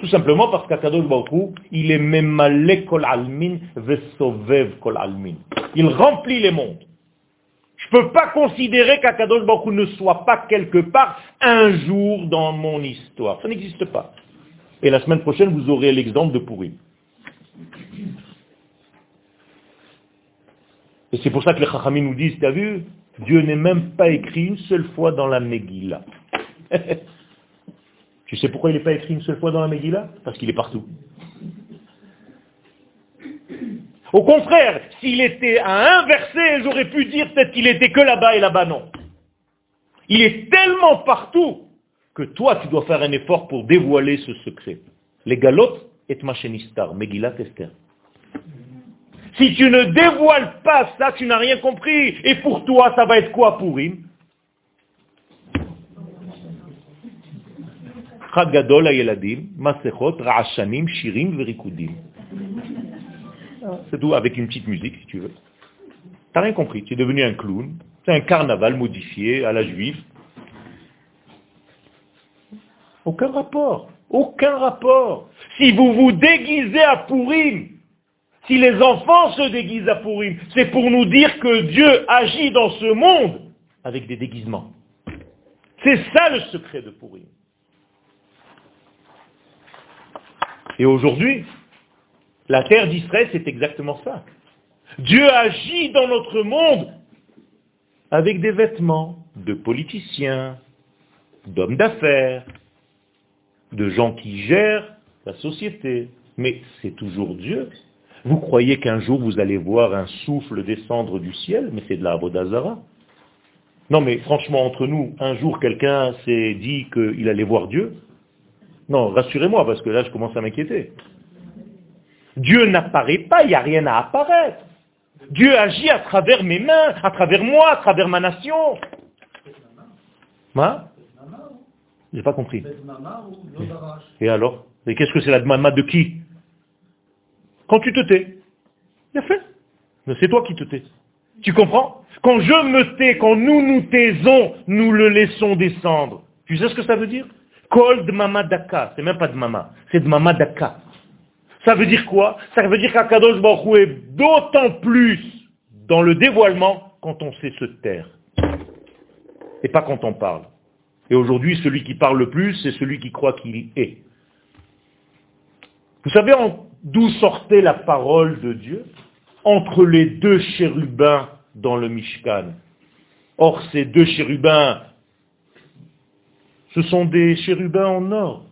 Tout simplement parce qu'Akadosh Baruch il est memale kol almin vesovev kol almin. Il remplit les mondes. Je ne peux pas considérer qu'Akadosh Baruch ne soit pas quelque part un jour dans mon histoire. Ça n'existe pas. Et la semaine prochaine, vous aurez l'exemple de Pourri. Et c'est pour ça que les Chachamim nous disent, t'as vu, Dieu n'est même pas écrit une seule fois dans la Megillah. tu sais pourquoi il n'est pas écrit une seule fois dans la Megillah? Parce qu'il est partout. Au contraire, s'il était à un verset, j'aurais pu dire peut-être qu'il était que là-bas et là-bas non. Il est tellement partout que toi, tu dois faire un effort pour dévoiler ce secret. Les galotes et Megillat Esther. Si tu ne dévoiles pas ça, tu n'as rien compris. Et pour toi, ça va être quoi pour him C'est tout, avec une petite musique, si tu veux. T'as rien compris, tu es devenu un clown. C'est un carnaval modifié à la juive. Aucun rapport. Aucun rapport. Si vous vous déguisez à Pourim, si les enfants se déguisent à Pourim, c'est pour nous dire que Dieu agit dans ce monde avec des déguisements. C'est ça le secret de Pourim. Et aujourd'hui, la terre d'Israël, c'est exactement ça. Dieu agit dans notre monde avec des vêtements de politiciens, d'hommes d'affaires, de gens qui gèrent la société. Mais c'est toujours Dieu. Vous croyez qu'un jour vous allez voir un souffle descendre du ciel, mais c'est de la Abodazara. Non mais franchement, entre nous, un jour quelqu'un s'est dit qu'il allait voir Dieu. Non, rassurez-moi, parce que là je commence à m'inquiéter. Dieu n'apparaît pas, il n'y a rien à apparaître. Dieu agit à travers mes mains, à travers moi, à travers ma nation. Hein? J'ai pas compris. Et alors? Et qu'est-ce que c'est la mama de qui? Quand tu te tais. Il a fait. Mais c'est toi qui te tais. Tu comprends? Quand je me tais, quand nous nous taisons, nous le laissons descendre. Tu sais ce que ça veut dire? Kol mama daka. C'est même pas de mama. C'est de mama daka. Ça veut dire quoi? Ça veut dire qu'Akadosh Baruch est d'autant plus dans le dévoilement quand on sait se taire. Et pas quand on parle. Et aujourd'hui, celui qui parle le plus, c'est celui qui croit qu'il est. Vous savez d'où sortait la parole de Dieu? Entre les deux chérubins dans le Mishkan. Or, ces deux chérubins, ce sont des chérubins en or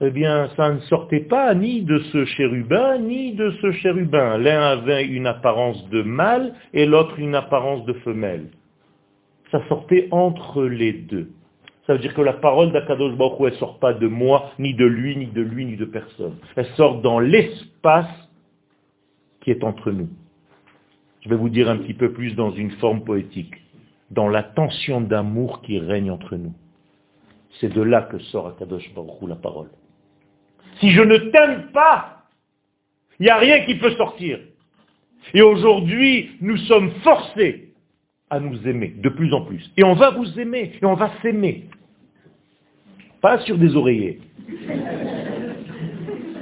eh bien, ça ne sortait pas ni de ce chérubin, ni de ce chérubin. L'un avait une apparence de mâle et l'autre une apparence de femelle. Ça sortait entre les deux. Ça veut dire que la parole d'Akadosh Baruch elle ne sort pas de moi, ni de lui, ni de lui, ni de personne. Elle sort dans l'espace qui est entre nous. Je vais vous dire un petit peu plus dans une forme poétique. Dans la tension d'amour qui règne entre nous. C'est de là que sort Akadosh Baruch la parole. Si je ne t'aime pas, il n'y a rien qui peut sortir. Et aujourd'hui, nous sommes forcés à nous aimer de plus en plus. Et on va vous aimer, et on va s'aimer. Pas sur des oreillers.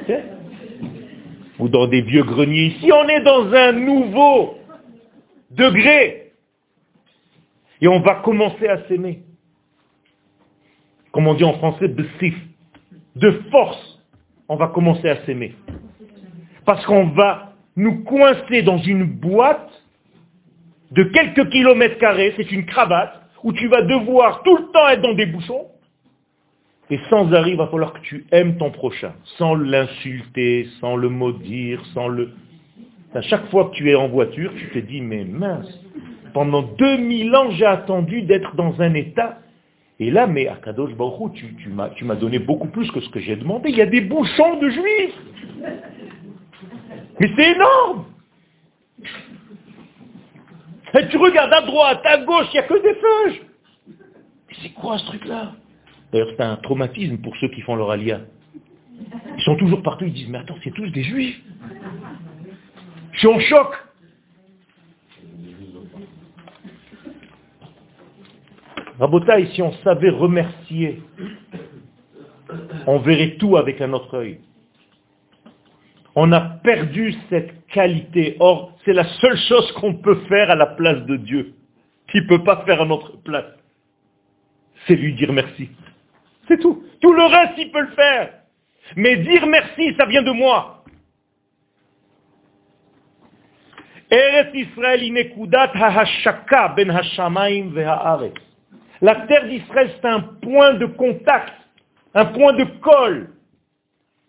Ou dans des vieux greniers. Ici, on est dans un nouveau degré. Et on va commencer à s'aimer. Comme on dit en français, de force on va commencer à s'aimer. Parce qu'on va nous coincer dans une boîte de quelques kilomètres carrés, c'est une cravate, où tu vas devoir tout le temps être dans des bouchons, et sans arrêt, il va falloir que tu aimes ton prochain, sans l'insulter, sans le maudire, sans le... À chaque fois que tu es en voiture, tu te dis, mais mince, pendant 2000 ans, j'ai attendu d'être dans un état et là, mais Akadosh Baruch tu, tu m'as donné beaucoup plus que ce que j'ai demandé. Il y a des bouchons de juifs. Mais c'est énorme. Et tu regardes à droite, à gauche, il n'y a que des feuilles. Mais c'est quoi ce truc-là? D'ailleurs, c'est un traumatisme pour ceux qui font leur alia. Ils sont toujours partout, ils disent, mais attends, c'est tous des juifs. Je suis en choc. Rabotaï, si on savait remercier, on verrait tout avec un autre œil. On a perdu cette qualité. Or, c'est la seule chose qu'on peut faire à la place de Dieu, qui ne peut pas faire à notre place. C'est lui dire merci. C'est tout. Tout le reste, il peut le faire. Mais dire merci, ça vient de moi. La terre d'Israël, c'est un point de contact, un point de colle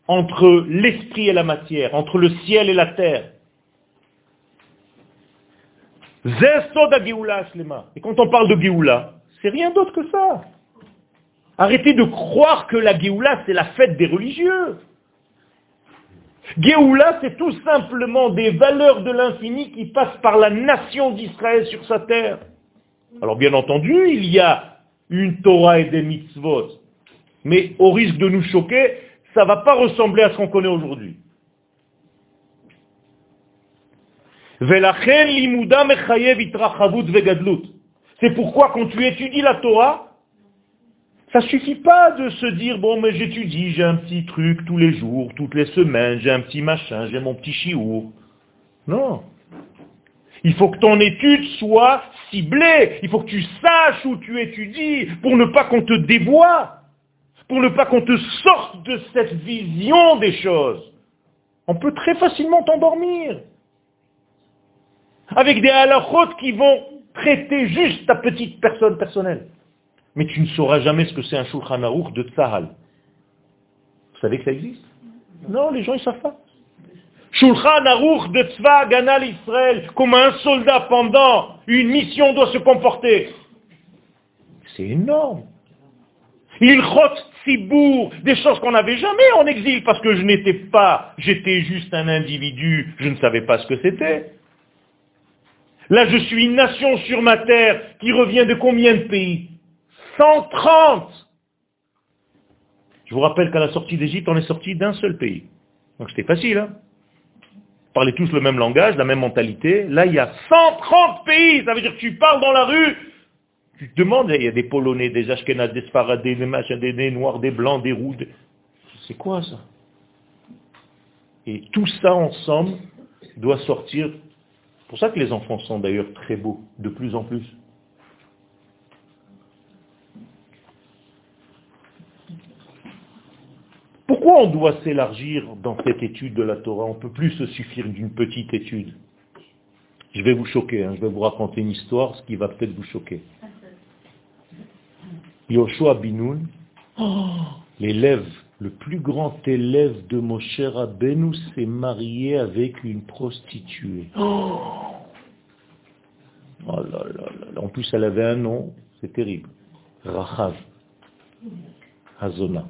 entre l'esprit et la matière, entre le ciel et la terre. Et quand on parle de Géoula, c'est rien d'autre que ça. Arrêtez de croire que la Géoula, c'est la fête des religieux. Géoula, c'est tout simplement des valeurs de l'infini qui passent par la nation d'Israël sur sa terre. Alors bien entendu, il y a une Torah et des mitzvot. Mais au risque de nous choquer, ça ne va pas ressembler à ce qu'on connaît aujourd'hui. C'est pourquoi quand tu étudies la Torah, ça suffit pas de se dire, bon, mais j'étudie, j'ai un petit truc tous les jours, toutes les semaines, j'ai un petit machin, j'ai mon petit chiour. Non. Il faut que ton étude soit ciblée. Il faut que tu saches où tu étudies pour ne pas qu'on te dévoie, pour ne pas qu'on te sorte de cette vision des choses. On peut très facilement t'endormir. Avec des halakhot qui vont traiter juste ta petite personne personnelle mais tu ne sauras jamais ce que c'est un Shulchan Aruch de Tzahal. Vous savez que ça existe? Non, les gens ne savent pas. Shulchan Aruch de Tzva Ganal Israël, comme un soldat pendant une mission doit se comporter. C'est énorme. Il rote Tzibour, des choses qu'on n'avait jamais en exil, parce que je n'étais pas, j'étais juste un individu, je ne savais pas ce que c'était. Là, je suis une nation sur ma terre qui revient de combien de pays? 130 Je vous rappelle qu'à la sortie d'Égypte, on est sorti d'un seul pays. Donc c'était facile. Hein Parlez tous le même langage, la même mentalité. Là, il y a 130 pays. Ça veut dire que tu parles dans la rue, tu te demandes, il y a des Polonais, des Ashkenazes, des Sfaradés, des machins, des, Noirs, des Blancs, des Roux. C'est quoi ça? Et tout ça ensemble doit sortir. C'est pour ça que les enfants sont d'ailleurs très beaux, de plus en plus. Pourquoi on doit s'élargir dans cette étude de la Torah? On ne peut plus se suffire d'une petite étude. Je vais vous choquer, hein. je vais vous raconter une histoire, ce qui va peut-être vous choquer. Yoshua Binoun, l'élève, le plus grand élève de Moshe Rabbeinu, s'est marié avec une prostituée. Oh là là là En plus, elle avait un nom, c'est terrible. Rachav. Hazona.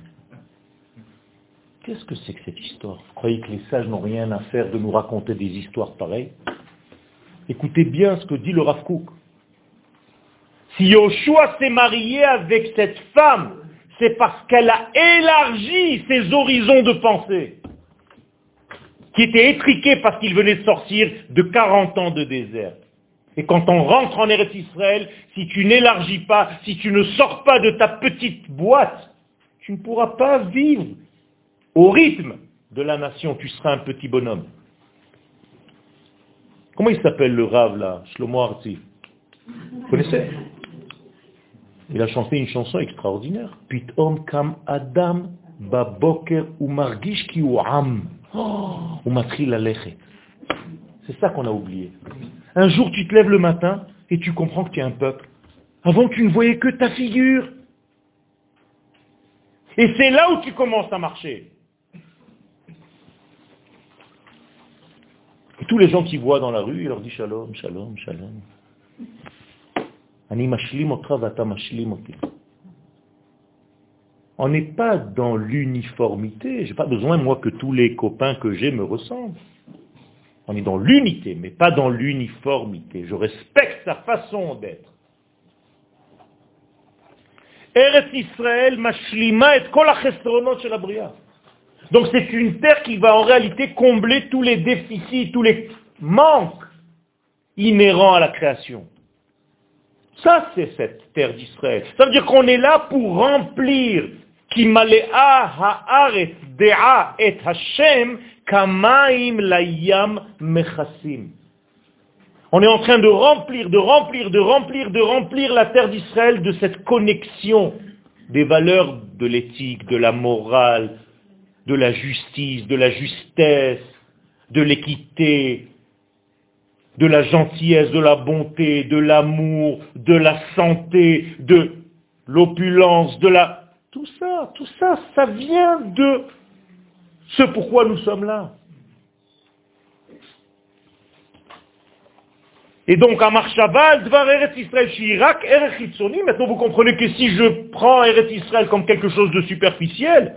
Qu'est-ce que c'est que cette histoire? Vous croyez que les sages n'ont rien à faire de nous raconter des histoires pareilles? Écoutez bien ce que dit le Rav Si Yoshua s'est marié avec cette femme, c'est parce qu'elle a élargi ses horizons de pensée, qui étaient étriqués parce qu'il venait sortir de 40 ans de désert. Et quand on rentre en Eretz Israël, si tu n'élargis pas, si tu ne sors pas de ta petite boîte, tu ne pourras pas vivre au rythme de la nation, tu seras un petit bonhomme. Comment il s'appelle le Rav là Shlomo Arti? Vous connaissez? Il a chanté une chanson extraordinaire. Pitom kam Adam baboker ou margish ki ou am. Ou matri la C'est ça qu'on a oublié. Un jour tu te lèves le matin et tu comprends que tu es un peuple. Avant tu ne voyais que ta figure. Et c'est là où tu commences à marcher. Tous les gens qui voient dans la rue, il leur dit shalom, shalom, shalom. On n'est pas dans l'uniformité. Je n'ai pas besoin, moi, que tous les copains que j'ai me ressemblent. On est dans l'unité, mais pas dans l'uniformité. Je respecte sa façon d'être. Eretz Israël, mashlima et donc c'est une terre qui va en réalité combler tous les déficits, tous les manque inhérent à la création. Ça, c'est cette terre d'Israël. Ça veut dire qu'on est là pour remplir haaret dea et Hashem kamaim layam mechasim. On est en train de remplir, de remplir, de remplir, de remplir la terre d'Israël de cette connexion des valeurs de l'éthique, de la morale, de la justice, de la justesse, de l'équité, de la gentillesse, de la bonté, de l'amour, de la santé, de l'opulence, de la... Tout ça, tout ça, ça vient de ce pourquoi nous sommes là. Et donc, à Marchaval, Dvar Eretz Israël, Shirak, Erech maintenant vous comprenez que si je prends Eretz Israël comme quelque chose de superficiel,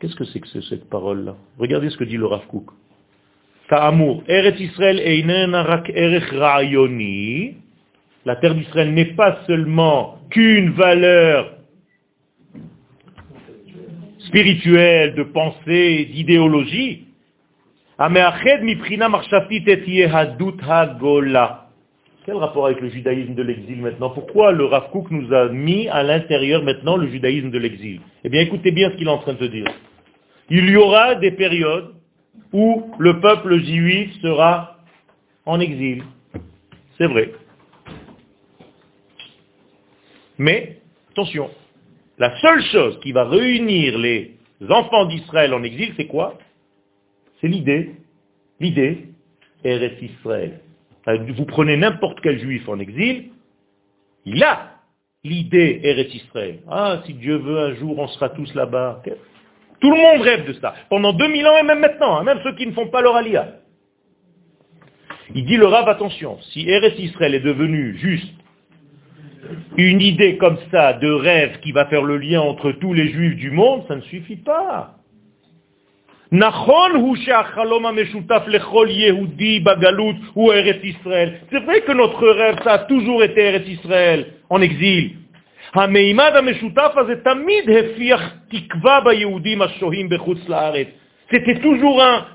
qu'est-ce que c'est que cette parole-là? Regardez ce que dit le Rav Kook. Ra'yoni, la terre d'Israël n'est pas seulement qu'une valeur spirituelle, de pensée, d'idéologie. Quel rapport avec le judaïsme de l'exil maintenant? Pourquoi le Rav Kook nous a mis à l'intérieur maintenant le judaïsme de l'exil? Eh bien écoutez bien ce qu'il est en train de dire. Il y aura des périodes où le peuple juif sera en exil. C'est vrai. Mais, attention, la seule chose qui va réunir les enfants d'Israël en exil, c'est quoi? C'est l'idée. L'idée, Eretz Israël. Vous prenez n'importe quel juif en exil, il a l'idée Eretz Israël. Ah, si Dieu veut, un jour, on sera tous là-bas. Tout le monde rêve de ça. Pendant 2000 ans et même maintenant, hein, même ceux qui ne font pas leur alia. Il dit le Rav, attention, si Eretz Israël est devenu juste une idée comme ça de rêve qui va faire le lien entre tous les juifs du monde, ça ne suffit pas. C'est vrai que notre rêve, ça a toujours été Eretz Israël, en exil. C'était toujours un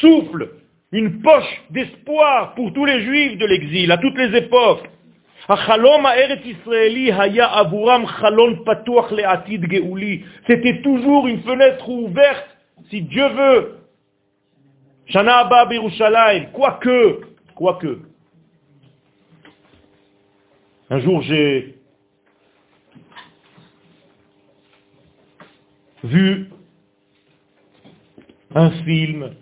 souffle, une poche d'espoir pour tous les juifs de l'exil, à toutes les époques. C'était toujours une fenêtre ouverte, si Dieu veut. Shana Abba quoique, quoique. Un jour j'ai vu un film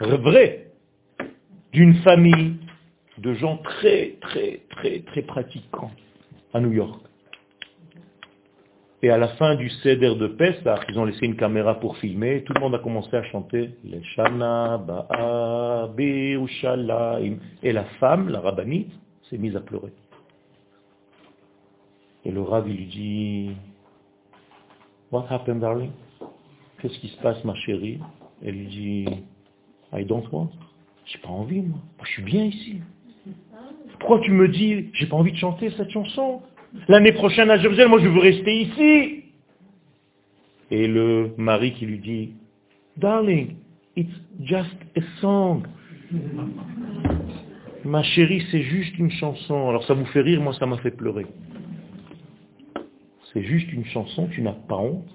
vrai d'une famille de gens très, très, très, très pratiquants à New York. Et à la fin du ceder de Pessah, ils ont laissé une caméra pour filmer, tout le monde a commencé à chanter Les Shana Et la femme, la rabbinite, s'est mise à pleurer. Et le rabbin lui dit What happened, darling? Qu'est-ce qui se passe, ma chérie? Elle lui dit I don't want. J'ai pas envie, moi. Je suis bien ici. Pourquoi tu me dis, j'ai pas envie de chanter cette chanson? L'année prochaine à Jérusalem, moi je veux rester ici. Et le mari qui lui dit, Darling, it's just a song. Ma chérie, c'est juste une chanson. Alors ça vous fait rire, moi ça m'a fait pleurer. C'est juste une chanson, tu n'as pas honte?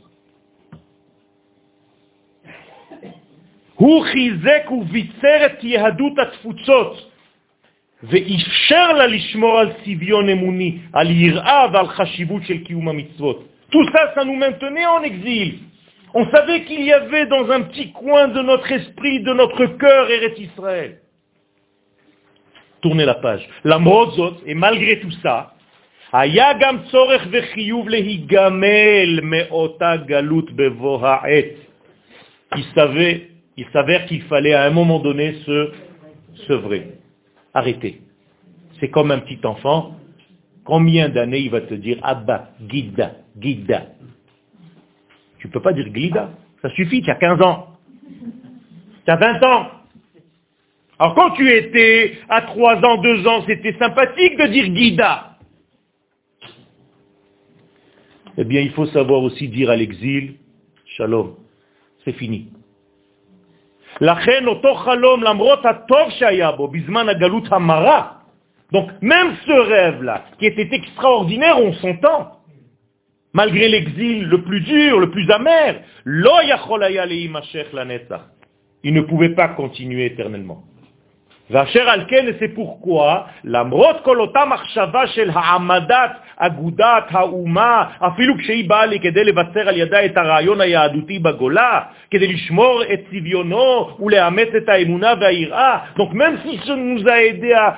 Tout ça, ça nous maintenait en exil. On savait qu'il y avait dans un petit coin de notre esprit, de notre cœur, Eretz Israël. Tournez la page. La et malgré tout ça, il s'avère qu'il fallait à un moment donné se sevrer. Arrêtez. C'est comme un petit enfant. Combien d'années il va te dire Abba, Guida, Guida Tu ne peux pas dire Glida. Ça suffit, tu as 15 ans. Tu as 20 ans. Alors quand tu étais à 3 ans, 2 ans, c'était sympathique de dire Guida. eh bien il faut savoir aussi dire à l'exil, shalom, c'est fini לכן אותו חלום, למרות הטוב שהיה בו בזמן הגלות המרה, donc même ce rêve-là, qui était extraordinaire, on s'entend, malgré l'exil le plus dur, le plus amer, lo yachol haya leimashech lanetzach. Il ne pouvait pas continuer éternellement. ואשר על כן, c'est pourquoi, למרות כל אותה מחשבה של העמדת אגודת האומה, אפילו כשהיא באה לי כדי לבצר על ידה את הרעיון היהדותי בגולה, כדי לשמור את צביונו ולאמץ את האמונה והיראה, donc même si ça nous a aidé à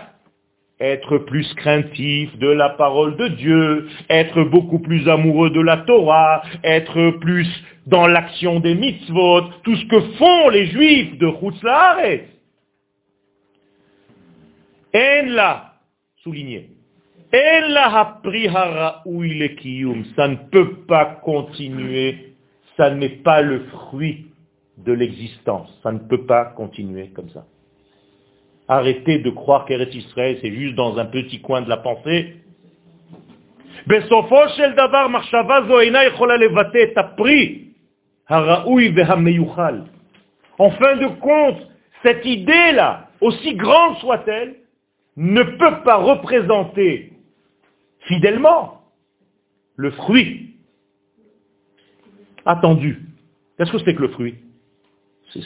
être plus craintif de la parole de Dieu, être beaucoup plus amoureux de la Torah, être plus dans l'action des mitzvot, tout ce que font les juifs de Chutzlaharet. En la, souligné, en la ça ne peut pas continuer, ça n'est pas le fruit de l'existence, ça ne peut pas continuer comme ça. Arrêtez de croire qu'Eretz Israël, c'est juste dans un petit coin de la pensée. En fin de compte, cette idée-là, aussi grande soit-elle, ne peut pas représenter fidèlement le fruit attendu. Qu'est-ce que c'est que le fruit?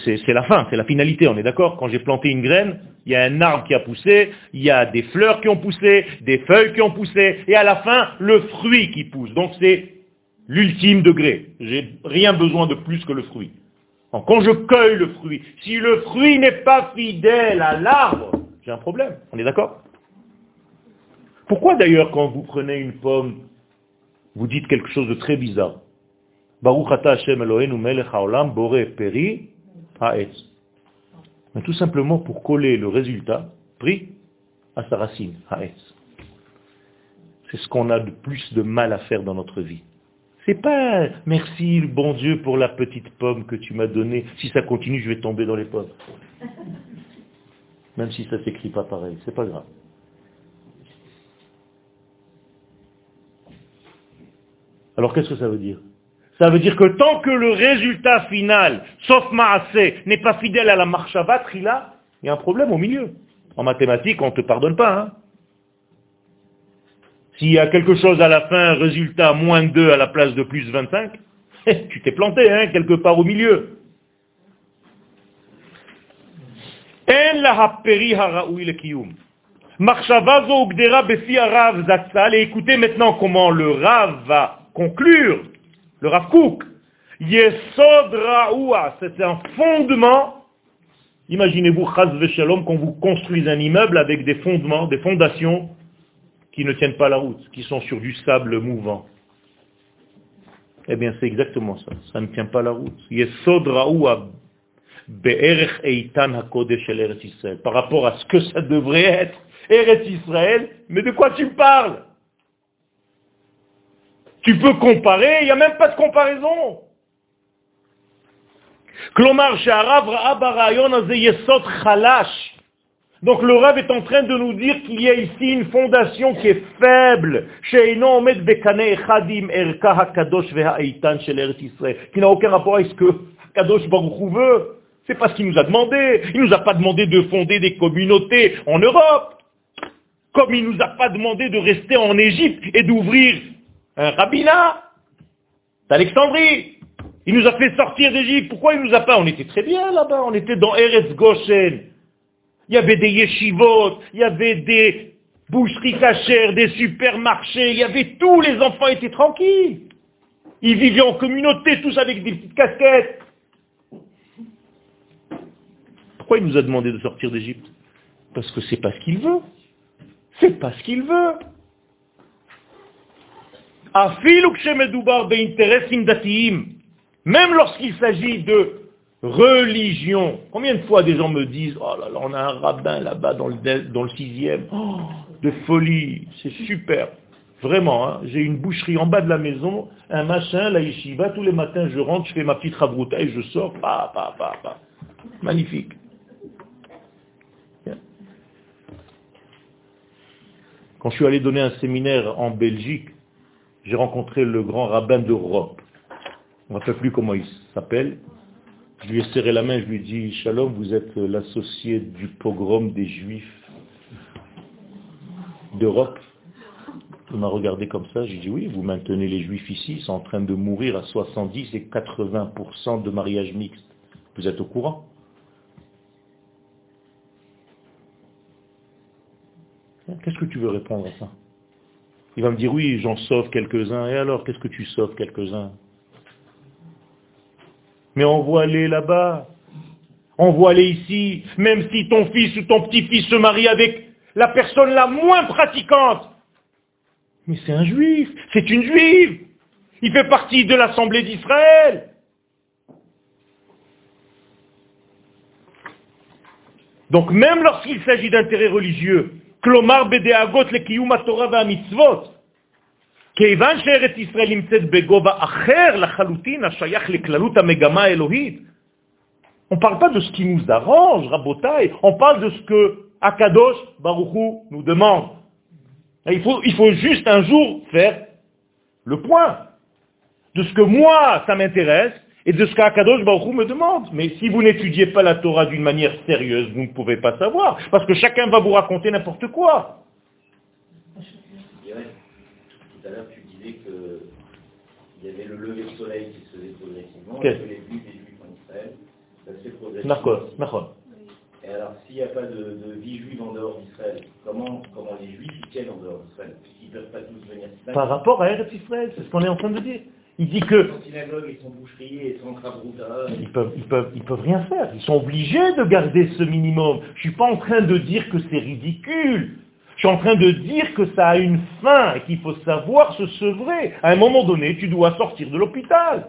C'est la fin, c'est la finalité, on est d'accord? Quand j'ai planté une graine, il y a un arbre qui a poussé, il y a des fleurs qui ont poussé, des feuilles qui ont poussé, et à la fin, le fruit qui pousse. Donc c'est l'ultime degré. J'ai rien besoin de plus que le fruit. Quand je cueille le fruit, si le fruit n'est pas fidèle à l'arbre, j'ai un problème. On est d'accord? Pourquoi d'ailleurs quand vous prenez une pomme, vous dites quelque chose de très bizarre? Baruch Hashem Eloheinu melech haolam bore peri ha'etz. Mais tout simplement pour coller le résultat pris à sa racine, ha'etz. C'est ce qu'on a de plus de mal à faire dans notre vie. C'est pas merci bon Dieu pour la petite pomme que tu m'as donnée. Si ça continue, je vais tomber dans les pommes. Même si ça s'écrit pas pareil, c'est pas grave. Alors qu'est-ce que ça veut dire? Ça veut dire que tant que le résultat final, sauf Maasé, n'est pas fidèle à la marchava trila, il y a un problème au milieu. En mathématiques, on ne te pardonne pas. Hein. S'il y a quelque chose à la fin, résultat moins 2 à la place de plus 25, tu t'es planté hein, quelque part au milieu. Écoutez maintenant comment le Rav va conclure, le Rav Kouk. Yesod Raoua, c'est un fondement. Imaginez-vous, Chaz Veshalom, quand vous construisez un immeuble avec des fondements, des fondations qui ne tiennent pas la route, qui sont sur du sable mouvant. Eh bien, c'est exactement ça. Ça ne tient pas la route. Yesod Raoua par rapport à ce que ça devrait être, Eretz Israël, mais de quoi tu parles Tu peux comparer, il n'y a même pas de comparaison. Donc le Rav est en train de nous dire qu'il y a ici une fondation qui est faible, qui n'a aucun rapport avec ce que Kadosh Baruch veut. C'est pas ce qu'il nous a demandé. Il nous a pas demandé de fonder des communautés en Europe. Comme il nous a pas demandé de rester en Égypte et d'ouvrir un rabbinat d'Alexandrie. Il nous a fait sortir d'Égypte. Pourquoi il nous a pas? On était très bien là-bas. On était dans Eretz Goshen. Il y avait des yeshivot, il y avait des boucheries cachères, des supermarchés, il y avait tous les enfants étaient tranquilles. Ils vivaient en communauté, tous avec des petites casquettes. Pourquoi il nous a demandé de sortir d'Égypte? Parce que c'est pas ce qu'il veut. C'est pas ce qu'il veut. Même lorsqu'il s'agit de religion. Combien de fois des gens me disent, oh là là, on a un rabbin là-bas dans le, sixième. Oh, de folie, c'est super. Vraiment, hein. j'ai une boucherie en bas de la maison, un machin, la yeshiva, tous les matins je rentre, je fais ma petite rabrouta et je sors, pa, pa, pa, pa. Magnifique. Quand je suis allé donner un séminaire en Belgique, j'ai rencontré le grand rabbin d'Europe. On ne rappelle plus comment il s'appelle. Je lui ai serré la main, je lui ai dit, Shalom, vous êtes l'associé du pogrom des Juifs d'Europe. Il m'a regardé comme ça, j'ai dit, oui, vous maintenez les Juifs ici, ils sont en train de mourir à 70 et 80% de mariage mixte. Vous êtes au courant? Qu'est-ce que tu veux répondre à ça? Il va me dire, oui, j'en sauve quelques-uns. Et alors, qu'est-ce que tu sauves quelques-uns? Mais envoie-les là-bas. Envoie-les ici. Même si ton fils ou ton petit-fils se marie avec la personne la moins pratiquante. Mais c'est un juif. C'est une juive. Il fait partie de l'Assemblée d'Israël. Donc même lorsqu'il s'agit d'intérêts religieux, כלומר בדאגות לקיום התורה והמצוות. כיוון שארץ ישראל נמצאת בגובה אחר לחלוטין השייך לכללות המגמה האלוהית. On ne parle pas de ce qui nous arrange, Rabotai, on parle de ce que Akadosh Baruchou nous demande. Il faut, il faut juste un jour faire le point de ce que moi, ça m'intéresse, et de ce qu'Akadosh Baruch me demande. Mais si vous n'étudiez pas la Torah d'une manière sérieuse, vous ne pouvez pas savoir, parce que chacun va vous raconter n'importe quoi. Tout à l'heure, tu disais qu'il y avait le lever du soleil qui se faisait progressivement, et que les buts des juifs en Israël, ça se fait progressivement. Et alors, s'il n'y a pas de, vie juive en dehors d'Israël, comment, comment les juifs y tiennent en dehors d'Israël? Puisqu'ils ne peuvent pas tous venir Par rapport à Eretz Israël, c'est ce qu'on est en train de dire. Il dit que... Ils peuvent, ils, peuvent, ils peuvent rien faire. Ils sont obligés de garder ce minimum. Je ne suis pas en train de dire que c'est ridicule. Je suis en train de dire que ça a une fin et qu'il faut savoir se sevrer. À un moment donné, tu dois sortir de l'hôpital.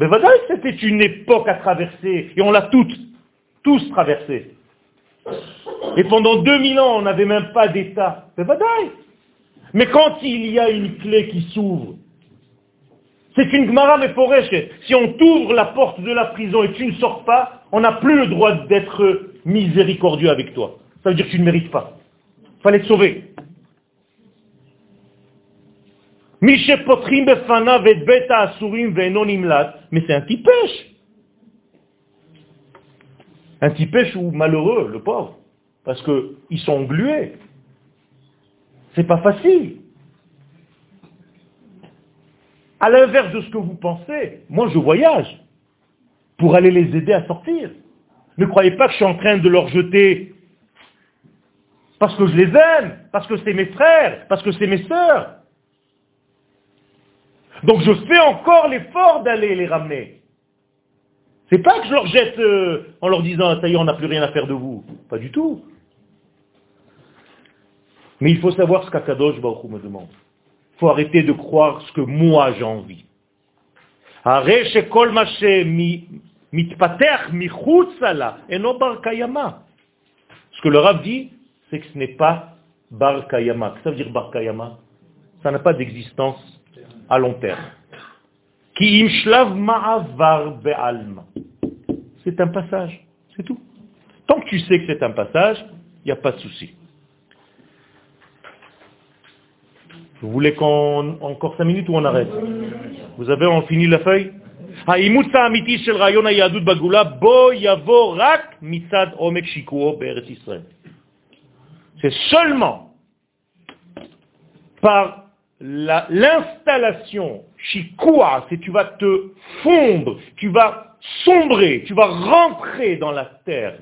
Mais voilà, c'était une époque à traverser et on l'a toutes, tous traversé. Et pendant 2000 ans, on n'avait même pas d'État. Mais voilà, mais quand il y a une clé qui s'ouvre, c'est une Gemara Meforeshet. Si on t'ouvre la porte de la prison et tu ne sors pas, on n'a plus le droit d'être miséricordieux avec toi. Ça veut dire que tu ne mérites pas. Fallait te sauver. Mais c'est un petit pêche. Un petit pêche ou malheureux, le pauvre. Parce qu'ils sont englués. C'est pas facile. À l'inverse de ce que vous pensez, moi je voyage pour aller les aider à sortir. Ne croyez pas que je suis en train de leur jeter parce que je les aime, parce que c'est mes frères, parce que c'est mes sœurs. Donc je fais encore l'effort d'aller les ramener. C'est pas que je leur jette euh, en leur disant, ça y est, on n'a plus rien à faire de vous. Pas du tout. Mais il faut savoir ce qu'Akadosh Baruch me demande. Il faut arrêter de croire ce que moi j'ai envie. Ce que le Rav dit, c'est que ce n'est pas Bar Kayama. Ça veut dire Bar Kayama? Ça n'a pas d'existence à long terme. C'est un passage, c'est tout. Tant que tu sais que c'est un passage, il n'y a pas de souci. Vous voulez qu'on encore cinq minutes ou on arrête? Vous avez en fini la feuille? C'est seulement par l'installation shikua, c'est tu vas te fondre, tu vas sombrer, tu vas rentrer dans la terre.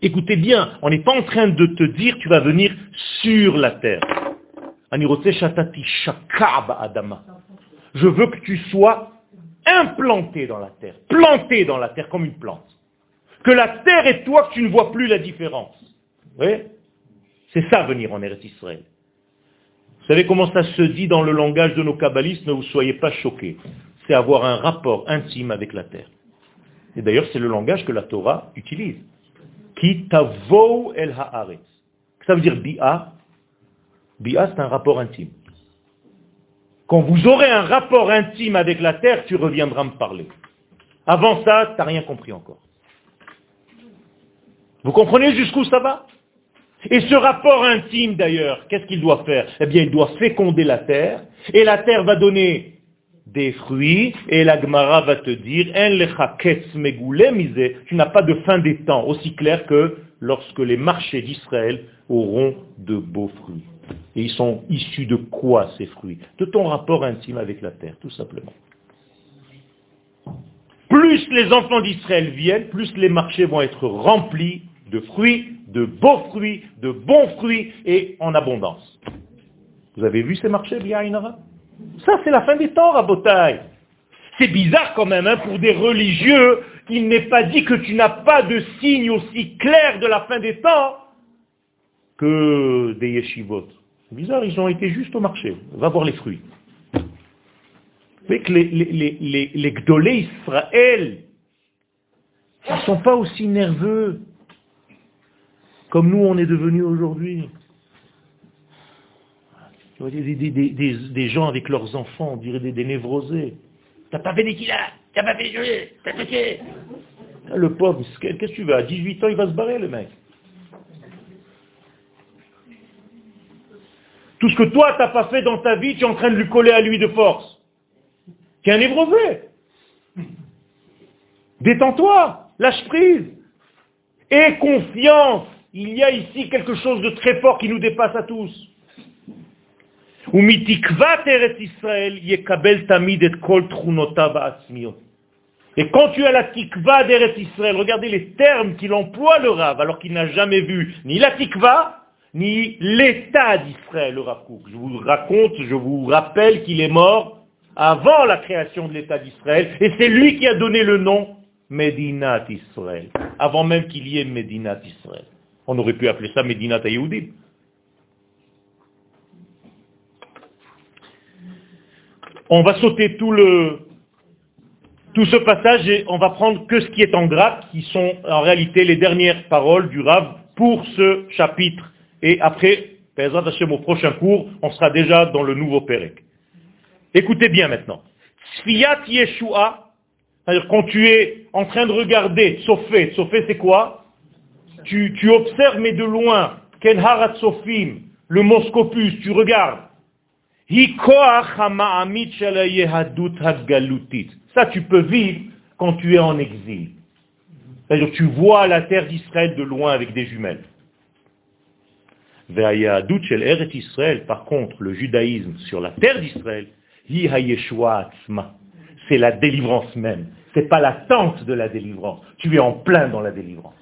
Écoutez bien, on n'est pas en train de te dire tu vas venir sur la terre. Je veux que tu sois implanté dans la terre, planté dans la terre comme une plante. Que la terre et toi, que tu ne vois plus la différence. C'est ça venir en Eretz Israël. Vous savez comment ça se dit dans le langage de nos kabbalistes? Ne vous soyez pas choqués. C'est avoir un rapport intime avec la terre. Et d'ailleurs, c'est le langage que la Torah utilise. Ki tavo el haaretz. Ça veut dire bi'a, Bia, c'est un rapport intime. Quand vous aurez un rapport intime avec la terre, tu reviendras me parler. Avant ça, tu n'as rien compris encore. Vous comprenez jusqu'où ça va? Et ce rapport intime d'ailleurs, qu'est-ce qu'il doit faire? Eh bien, il doit féconder la terre, et la terre va donner des fruits, et la Gemara va te dire, tu n'as pas de fin des temps, aussi clair que lorsque les marchés d'Israël auront de beaux fruits. Et ils sont issus de quoi ces fruits? De ton rapport intime avec la terre, tout simplement. Plus les enfants d'Israël viennent, plus les marchés vont être remplis de fruits, de beaux fruits, de bons fruits et en abondance. Vous avez vu ces marchés, Inara Ça, c'est la fin des temps, Rabotaï. C'est bizarre quand même, hein, pour des religieux, il n'est pas dit que tu n'as pas de signe aussi clair de la fin des temps que des yeshivot. C'est bizarre, ils ont été juste au marché. Va voir les fruits. Savez que les, les, les, les Gdolé Israël, ils ne sont pas aussi nerveux comme nous on est devenus aujourd'hui. Des, des, des, des, gens avec leurs enfants, on dirait des, névrosés. T'as pas fait des T'as pas fait jouer T'as fait Le pauvre, qu'est-ce que tu veux? À 18 ans, il va se barrer, le mec. Tout ce que toi, t'as pas fait dans ta vie, tu es en train de lui coller à lui de force. Tu es un névrosé. Détends-toi, lâche prise. Aie confiance. Il y a ici quelque chose de très fort qui nous dépasse à tous. Et quand tu as la tikva d'Eretz Israël, regardez les termes qu'il emploie le Rav, alors qu'il n'a jamais vu ni la tikva, ni l'état d'Israël, le Rav Je vous raconte, je vous rappelle qu'il est mort avant la création de l'état d'Israël, et c'est lui qui a donné le nom Medinat Israël, avant même qu'il y ait Medinat Israël. On aurait pu appeler ça Medinat Yehudim. On va sauter tout le, tout ce passage et on va prendre que ce qui est en gras, qui sont en réalité les dernières paroles du Rav pour ce chapitre et après, au prochain cours, on sera déjà dans le nouveau Pérec. Écoutez bien maintenant. Sfiyat Yeshua, c'est-à-dire quand tu es en train de regarder, Sofé, Sofé c'est quoi? Tu, observes mais de loin, Kenharat Sofim, le Moscopus, tu regardes. Ça tu peux vivre quand tu es en exil. C'est-à-dire tu vois la terre d'Israël de loin avec des jumelles. Par contre, le judaïsme sur la terre d'Israël, c'est la délivrance même. C'est pas l'attente de la délivrance. Tu es en plein dans la délivrance.